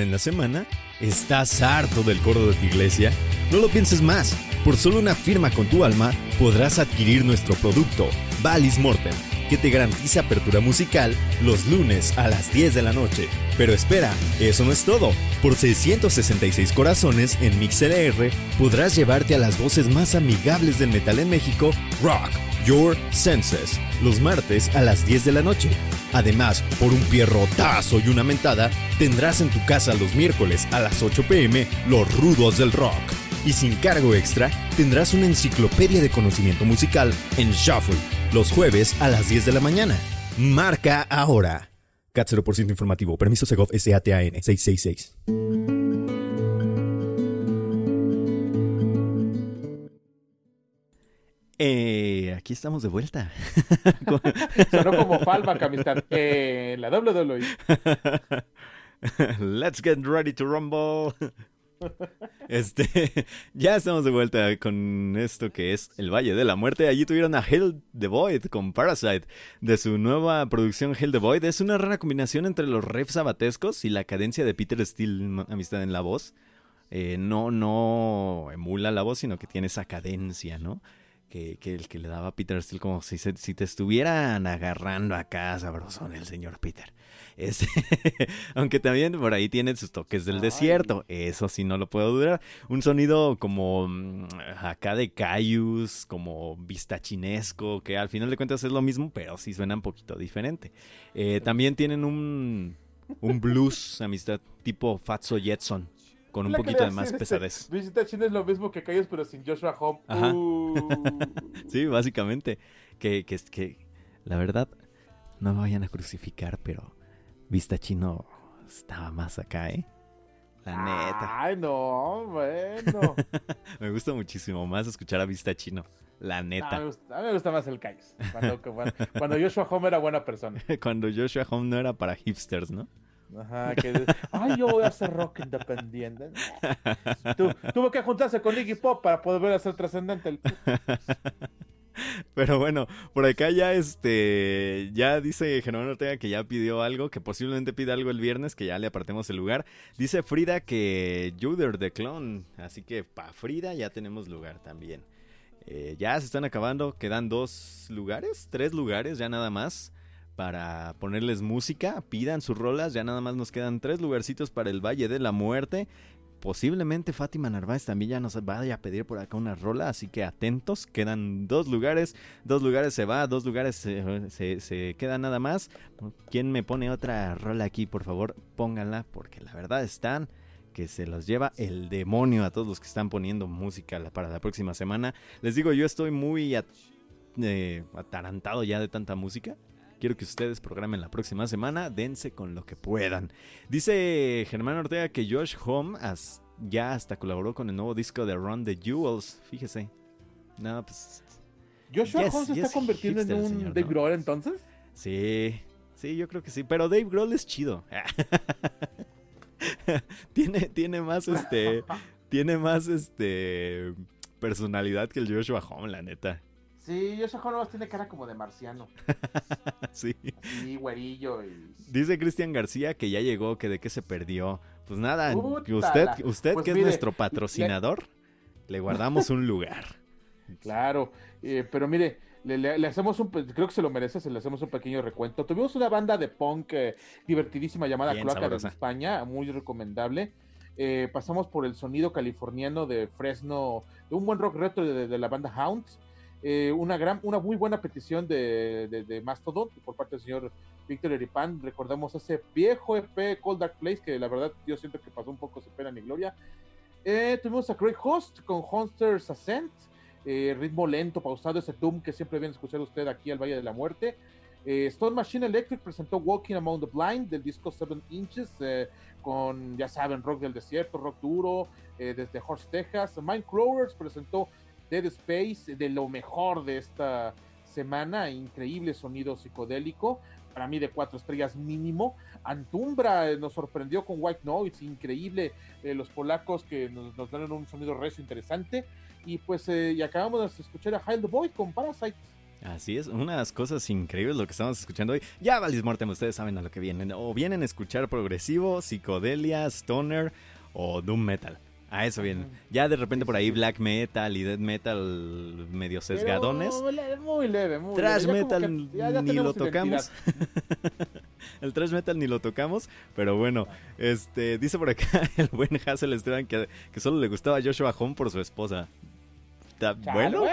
en la semana? ¿Estás harto del coro de tu iglesia? No lo pienses más. Por solo una firma con tu alma podrás adquirir nuestro producto, Valis Mortem, que te garantiza apertura musical los lunes a las 10 de la noche. Pero espera, eso no es todo. Por 666 corazones en MixLR podrás llevarte a las voces más amigables del metal en México, Rock Your Senses, los martes a las 10 de la noche. Además, por un pierrotazo y una mentada, tendrás en tu casa los miércoles a las 8 pm los rudos del rock. Y sin cargo extra, tendrás una enciclopedia de conocimiento musical en Shuffle, los jueves a las 10 de la mañana. Marca ahora. CAT 0% informativo. Permiso Segov SATAN 666. Aquí estamos de vuelta. Sonó como fallback, amistad. Eh, la WWE. Let's get ready to rumble. Este, ya estamos de vuelta con esto que es El Valle de la Muerte. Allí tuvieron a Hell the Void con Parasite de su nueva producción Hell the Void. Es una rara combinación entre los riffs sabatescos y la cadencia de Peter Steele, amistad en la voz. Eh, no, no emula la voz, sino que tiene esa cadencia, ¿no? Que, que el que le daba a Peter Steele como si, se- si te estuvieran agarrando acá, sabrosón, el señor Peter. Este, aunque también por ahí tiene sus toques del Ay. desierto. Eso sí no lo puedo durar. Un sonido como mm, acá de Cayus, como vistachinesco, que al final de cuentas es lo mismo, pero sí suena un poquito diferente. Eh, también tienen un, un blues, amistad, tipo Fatso Jetson, con un La poquito de más pesadez. Este, Visita China es lo mismo que Callos, pero sin Joshua Home. Ajá. Uh. Sí, básicamente. Que, que, que la verdad, no me vayan a crucificar, pero Vista Chino estaba más acá, ¿eh? La neta. Ay, no, bueno. Me gusta muchísimo más escuchar a Vista Chino. La No, me neta. gusta- a mí me gusta más el Callos. Cuando, cuando, cuando Joshua Home era buena persona. Cuando Joshua Home no era para hipsters, ¿no? Ajá, que ay, yo voy a hacer rock independiente. Tu- tuvo que juntarse con Iggy Pop para poder hacer trascendente el Pero bueno, por acá ya este ya dice Germán Ortega que ya pidió algo, que posiblemente pida algo el viernes, que ya le apartemos el lugar. Dice Frida que Juder de Clon, así que para Frida ya tenemos lugar también. Eh, ya se están acabando, quedan dos lugares, tres lugares ya nada más para ponerles música, pidan sus rolas, ya nada más nos quedan tres lugarcitos para el Valle de la Muerte. Posiblemente Fátima Narváez también ya nos vaya a pedir por acá una rola, así que atentos, quedan dos lugares, dos lugares se va, dos lugares se, queda nada más. ¿Quién me pone otra rola aquí, por favor? Pónganla, porque la verdad están que se los lleva el demonio a todos los que están poniendo música para la próxima semana. Les digo, yo estoy muy eh, atarantado ya de tanta música. Quiero que ustedes programen la próxima semana, dense con lo que puedan. Dice Germán Ortega que Josh Home as- ya hasta colaboró con el nuevo disco de Run the Jewels. Fíjese. No, pues Joshua Yes, Home se yes, está convirtiendo en hipster un señor, Dave ¿no? Grohl entonces. sí. Sí, yo creo que sí. Pero Dave Grohl es chido. tiene, tiene más este. tiene más este. personalidad que el Joshua Home, la neta. Sí, Home nomás tiene cara como de marciano. Sí. Sí, güerillo y... Dice Cristian García que ya llegó, que de qué se perdió. Pues nada, Puta usted, la- usted Pues que es nuestro patrocinador, le guardamos un lugar. Claro, eh, pero mire, le, le- le hacemos un, creo que se lo merece, se le hacemos un pequeño recuento. Tuvimos una banda de punk eh, divertidísima llamada Bien Cloaca de. España, muy recomendable. Eh, pasamos por el sonido californiano de Fresno, de un buen rock retro de, de la banda Hounds. Eh, una gran, una muy buena petición de, de, de Mastodon por parte del señor Víctor Eripan. Recordamos ese viejo EP Cold Dark Place que la verdad yo siento que pasó un poco sin pena ni gloria. Eh, tuvimos a Craig Host con Hunter's Ascent, eh, ritmo lento, pausado, ese Doom que siempre viene a escuchar usted aquí al Valle de la Muerte. Stone Machine Electric presentó Walking Among the Blind del disco Seven Inches, con, ya saben, rock del desierto, rock duro, desde Horse, Texas. Mindcrawlers presentó Dead Space, de lo mejor de esta semana, increíble sonido psicodélico, para mí de cuatro estrellas mínimo. Antumbra eh, nos sorprendió con White Noise, increíble, eh, los polacos que nos, dan un sonido recio interesante. Y pues, eh, y acabamos de escuchar a Hail the Boy con Parasite. Así es, unas cosas increíbles lo que estamos escuchando hoy. Ya, Valis Mortem, ustedes saben a lo que vienen. O vienen a escuchar progresivo, psicodelia, stoner o doom metal. A eso vienen. Ya de repente por ahí black metal y death metal medio sesgadones. Pero muy leve, muy Trash leve. Metal que ya- ya ni lo tocamos. el trash metal ni lo tocamos, pero bueno, este dice por acá el buen Hassel Esteban que, que solo le gustaba Joshua Home por su esposa. Ta- bueno,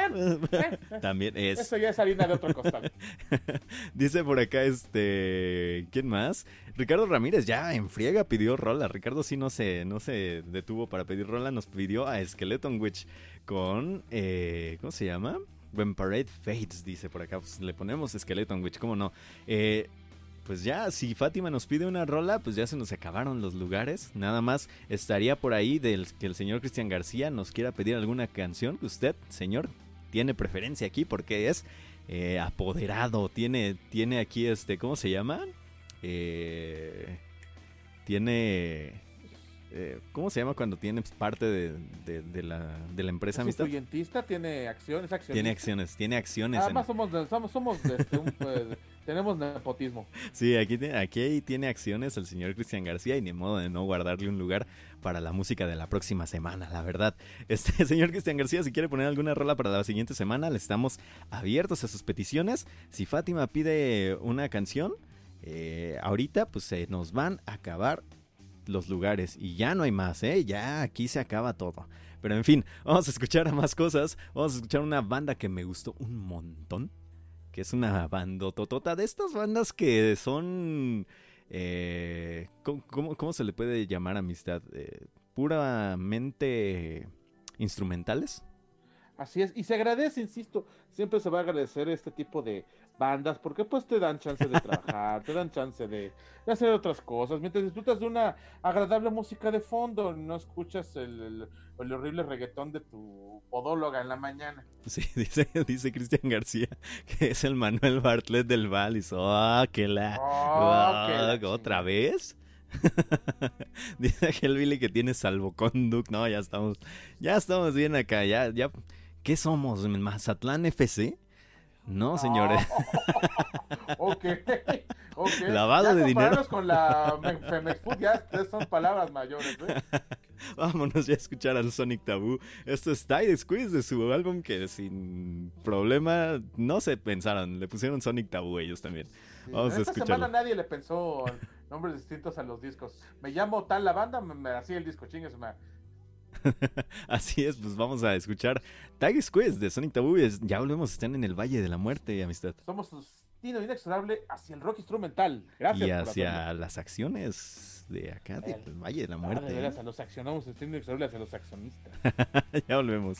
también es. Eso ya es harina de otro costal. Dice por acá este, ¿quién más? Ricardo Ramírez ya en friega pidió rola. Ricardo sí no se no se detuvo para pedir rola, nos pidió a Skeleton Witch con eh, ¿cómo se llama? When Parade Fades, dice por acá. Pues le ponemos Skeleton Witch, ¿cómo no? Eh, pues ya, si Fátima nos pide una rola, pues ya se nos acabaron los lugares. Nada más estaría por ahí del que el señor Cristian García nos quiera pedir alguna canción que usted, señor, tiene preferencia aquí porque es eh, apoderado. Tiene, tiene aquí este, ¿cómo se llama? Eh, tiene... eh, ¿Cómo se llama cuando tienes parte de, de- de la, de la empresa, Es amistad? tiene acciones, acciones. Tiene acciones, tiene acciones. en- Además somos, de- somos, somos este, un, pues, tenemos nepotismo. Sí, aquí, aquí tiene acciones el señor Cristian García y ni modo de no guardarle un lugar para la música de la próxima semana, la verdad. Este señor Cristian García, si quiere poner alguna rola para la siguiente semana, le estamos abiertos a sus peticiones. Si Fátima pide una canción, eh, ahorita pues se nos van a acabar los lugares y ya no hay más, ¿eh? Ya aquí se acaba todo. Pero en fin, vamos a escuchar a más cosas. Vamos a escuchar una banda que me gustó un montón. Es una bandototota de estas bandas que son... eh, ¿cómo, cómo, cómo se le puede llamar amistad? Eh, puramente instrumentales. Así es, y se agradece, insisto, siempre se va a agradecer este tipo de bandas porque pues te dan chance de trabajar, te dan chance de, de hacer otras cosas, mientras disfrutas de una agradable música de fondo, no escuchas el, el- el horrible reggaetón de tu podóloga en la mañana. Sí, dice, dice Cristian García que es el Manuel Bartlett del Valis. ¡Ah, qué la! Oh, qué la Ah, ¿Otra vez? Dice Hellbilly que tiene salvoconduct. No, ya estamos, ya estamos bien acá. Ya, ya. ¿Qué somos? ¿Mazatlán FC? No, señores. Ok, ok. Lavado Ya de dinero. con la Me- Femex Food ya son palabras mayores, ¿eh? Vámonos ya a escuchar al Sonic Taboo. Esto es Tide Squeeze de su álbum que sin problema no se pensaron. Le pusieron Sonic Taboo ellos también. Sí, Vamos a en esta semana nadie le pensó nombres distintos a los discos. Me llamo tal la banda, me, me hacía el disco, chingues, me... Así es, pues vamos a escuchar Tide Squeeze de Sonic Taboo. Ya volvemos, están en el Valle de la Muerte, amistad. Somos su destino inexorable hacia el rock instrumental. Gracias. y por hacia las acciones de acá, del El- Valle de la Muerte. ¿eh? a los accionamos, destino inexorable hacia los accionistas. ya volvemos.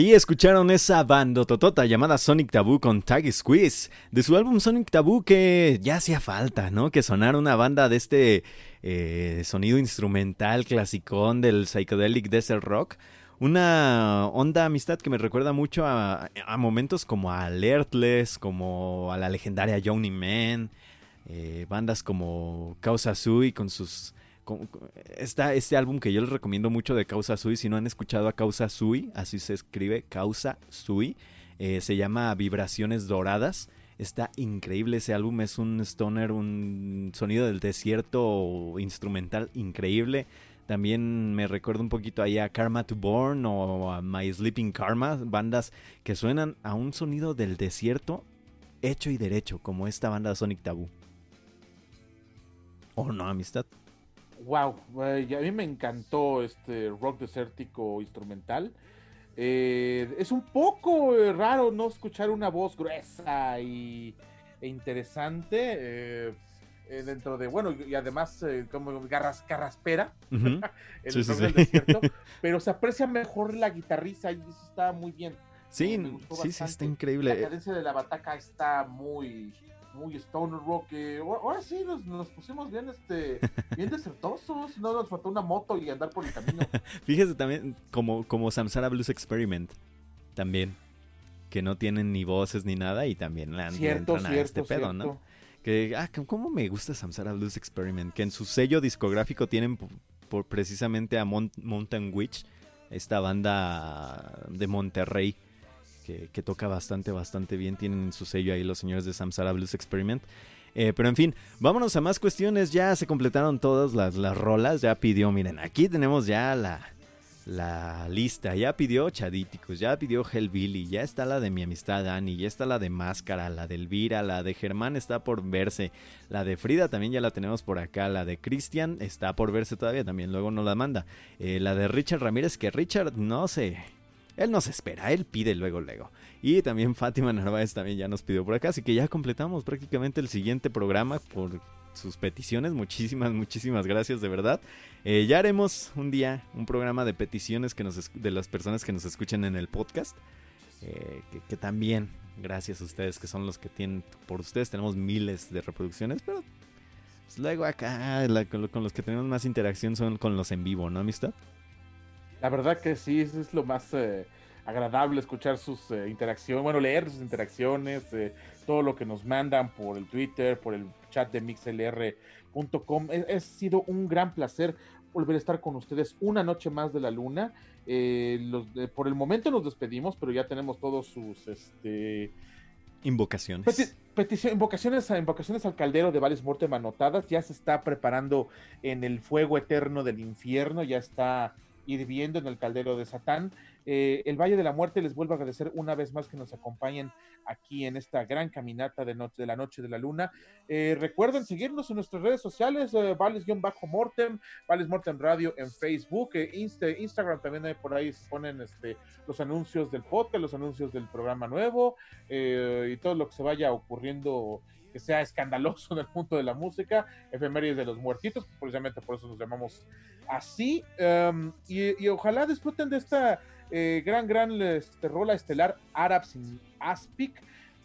Ahí escucharon esa bandototota llamada Sonic Taboo con Tag Squeeze, de su álbum Sonic Taboo que ya hacía falta, ¿no? Que sonara una banda de este eh, sonido instrumental clasicón del psychedelic desert rock. Una onda amistad que me recuerda mucho a, momentos como Alertless, como a la legendaria Johnny Man, eh, bandas como Causa Sui con sus está este álbum que yo les recomiendo mucho de Causa Sui. Si no han escuchado a Causa Sui, así se escribe Causa Sui, eh, se llama Vibraciones Doradas. Está increíble ese álbum, es un stoner, un sonido del desierto instrumental increíble. También me recuerda un poquito ahí a Karma to Born o a My Sleeping Karma, bandas que suenan a un sonido del desierto hecho y derecho, como esta banda Sonic Taboo. ¿O no, amistad? Wow, a mí me encantó este rock desértico instrumental. Eh, es un poco eh, raro no escuchar una voz gruesa y, e interesante eh, eh, dentro de, bueno, y además eh, como garras, carraspera, Ujú. el Sí, sí, rock sí. del desierto, pero se aprecia mejor la guitarriza y eso está muy bien. Sí, sí, sí, está increíble. La cadencia de la bataca está muy, muy stoner rock. eh, ahora- sí nos, nos pusimos bien, este, bien desertosos. No nos faltó una moto y andar por el camino. Fíjese también como, como Samsara Blues Experiment, también, que no tienen ni voces ni nada y también le, cierto, entran a cierto, este pedo, ¿no? Que, ah, ¿cómo me gusta Samsara Blues Experiment? Que en su sello discográfico tienen por, por precisamente a Mon- Mountain Witch, esta banda de Monterrey, que, toca bastante, bastante bien. Tienen en su sello ahí los señores de Samsara Blues Experiment. Eh, pero en fin, vámonos a más cuestiones. Ya se completaron todas las, las rolas. Ya pidió, miren, aquí tenemos ya la, la lista. Ya pidió Chadíticos, ya pidió Hellbilly, ya está la de mi amistad Dani, ya está la de Máscara, la de Elvira, la de Germán está por verse, la de Frida también ya la tenemos por acá, la de Cristian está por verse todavía, también luego nos la manda. Eh, la de Richard Ramírez, que Richard no sé, él no se espera, él pide luego, luego. Y también Fátima Narváez también ya nos pidió por acá, así que ya completamos prácticamente el siguiente programa por sus peticiones. Muchísimas, muchísimas gracias, de verdad. Eh, ya haremos un día un programa de peticiones que nos de las personas que nos escuchen en el podcast. eh, que, también, gracias a ustedes, que son los que tienen, por ustedes tenemos miles de reproducciones, pero pues, luego acá con los que tenemos más interacción son con los en vivo, ¿no, amistad? La verdad que sí, eso es lo más eh, agradable escuchar sus eh, interacciones, bueno, leer sus interacciones, eh, todo lo que nos mandan por el Twitter, por el chat de mixlr.com. Ha sido un gran placer volver a estar con ustedes una noche más de la luna. Eh, los de- por el momento nos despedimos, pero ya tenemos todos sus este, Invocaciones. Peti- petición- invocaciones, a- invocaciones al caldero de Vales Mortem anotadas. Ya se está preparando en el fuego eterno del infierno. Ya está hirviendo en el caldero de Satán. Eh, el Valle de la Muerte les vuelvo a agradecer una vez más que nos acompañen aquí en esta gran caminata de, noche, de la Noche de la Luna. Eh, recuerden seguirnos en nuestras redes sociales, eh, Vales-Mortem, Vales Mortem Radio en Facebook, eh, Insta- Instagram también por ahí se ponen este, los anuncios del podcast, los anuncios del programa nuevo eh, y todo lo que se vaya ocurriendo que sea escandaloso en el punto de la música, efemérides de los muertitos, precisamente por eso nos llamamos así, um, y, y ojalá disfruten de esta eh, gran, gran este, rola estelar Arabs in Aspic,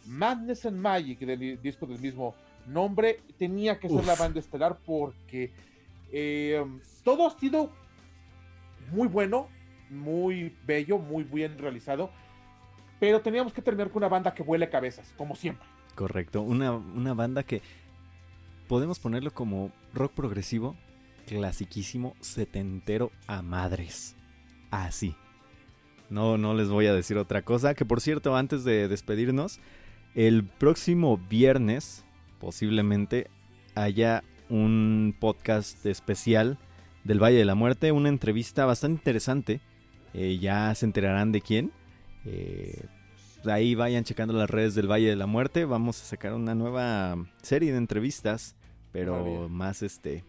Madness and Magic, del disco del mismo nombre, tenía que ser la banda estelar porque eh, um, todo ha sido muy bueno, muy bello, muy bien realizado, pero teníamos que terminar con una banda que vuele cabezas, como siempre. Correcto, una, una banda que podemos ponerlo como rock progresivo, clasiquísimo, setentero a madres. Así. No, no les voy a decir otra cosa. Que por cierto, antes de despedirnos, el próximo viernes, posiblemente, haya un podcast especial del Valle de la Muerte, una entrevista bastante interesante. Eh, ya se enterarán de quién. Eh, ahí vayan checando las redes del Valle de la Muerte. Vamos a sacar una nueva serie de entrevistas, pero más este,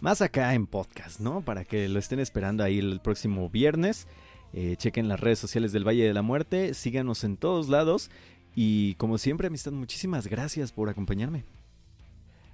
más acá en podcast, ¿no? Para que lo estén esperando ahí el próximo viernes. Eh, chequen las redes sociales del Valle de la Muerte, síganos en todos lados y como siempre, amistad, muchísimas gracias por acompañarme.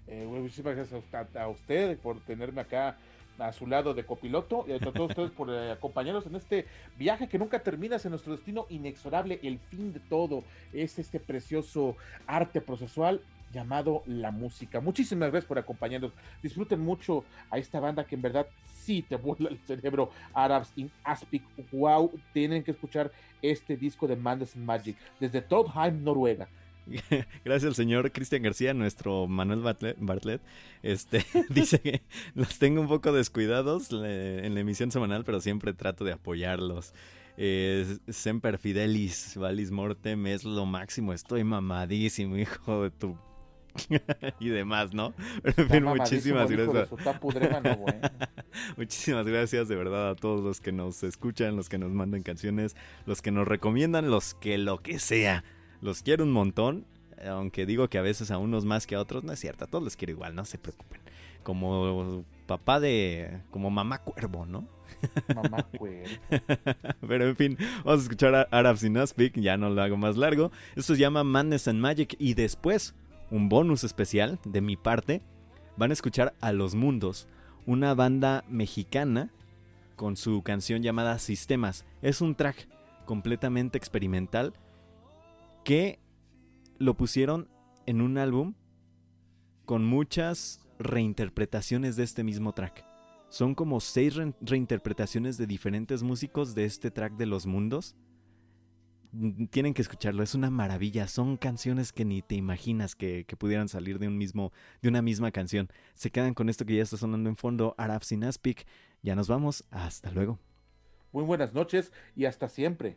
Eh, muchísimas gracias a usted por tenerme acá a su lado de copiloto y a todos ustedes por eh, acompañarnos en este viaje que nunca termina hacia nuestro destino inexorable, el fin de todo es este precioso arte procesual llamado la música. Muchísimas gracias por acompañarnos. Disfruten mucho a esta banda que en verdad sí te vuela el cerebro. Arabs in Aspic. Wow, tienen que escuchar este disco de and Magic desde Trondheim, Noruega. Gracias al señor Cristian García, nuestro Manuel Bartlett. Este, dice que los tengo un poco descuidados en la emisión semanal, pero siempre trato de apoyarlos. Eh, Semper Fidelis, Valis Mortem es lo máximo. Estoy mamadísimo, hijo de tu. y demás, ¿no? Pero en fin, muchísimas gracias. Muchísimas gracias de verdad a todos los que nos escuchan, los que nos mandan canciones, los que nos recomiendan, los que lo que sea. Los quiero un montón, aunque digo que a veces a unos más que a otros, no es cierto, a todos les quiero igual, no se preocupen. Como papá de... como mamá cuervo, ¿no? Mamá, güey. Pero en fin, vamos a escuchar a Arabs in Aspic, ya no lo hago más largo. Esto se llama Madness and Magic y después, un bonus especial de mi parte, van a escuchar a Los Mundos, una banda mexicana con su canción llamada Sistemas. Es un track completamente experimental que lo pusieron en un álbum con muchas reinterpretaciones de este mismo track. Son como seis re- reinterpretaciones de diferentes músicos de este track de los mundos. Mm, Tienen que escucharlo, es una maravilla. Son canciones que ni te imaginas que, que pudieran salir de un mismo, de una misma canción. Se quedan con esto que ya está sonando en fondo, Arab Sinaspic. Ya nos vamos, hasta luego. Muy buenas noches y hasta siempre.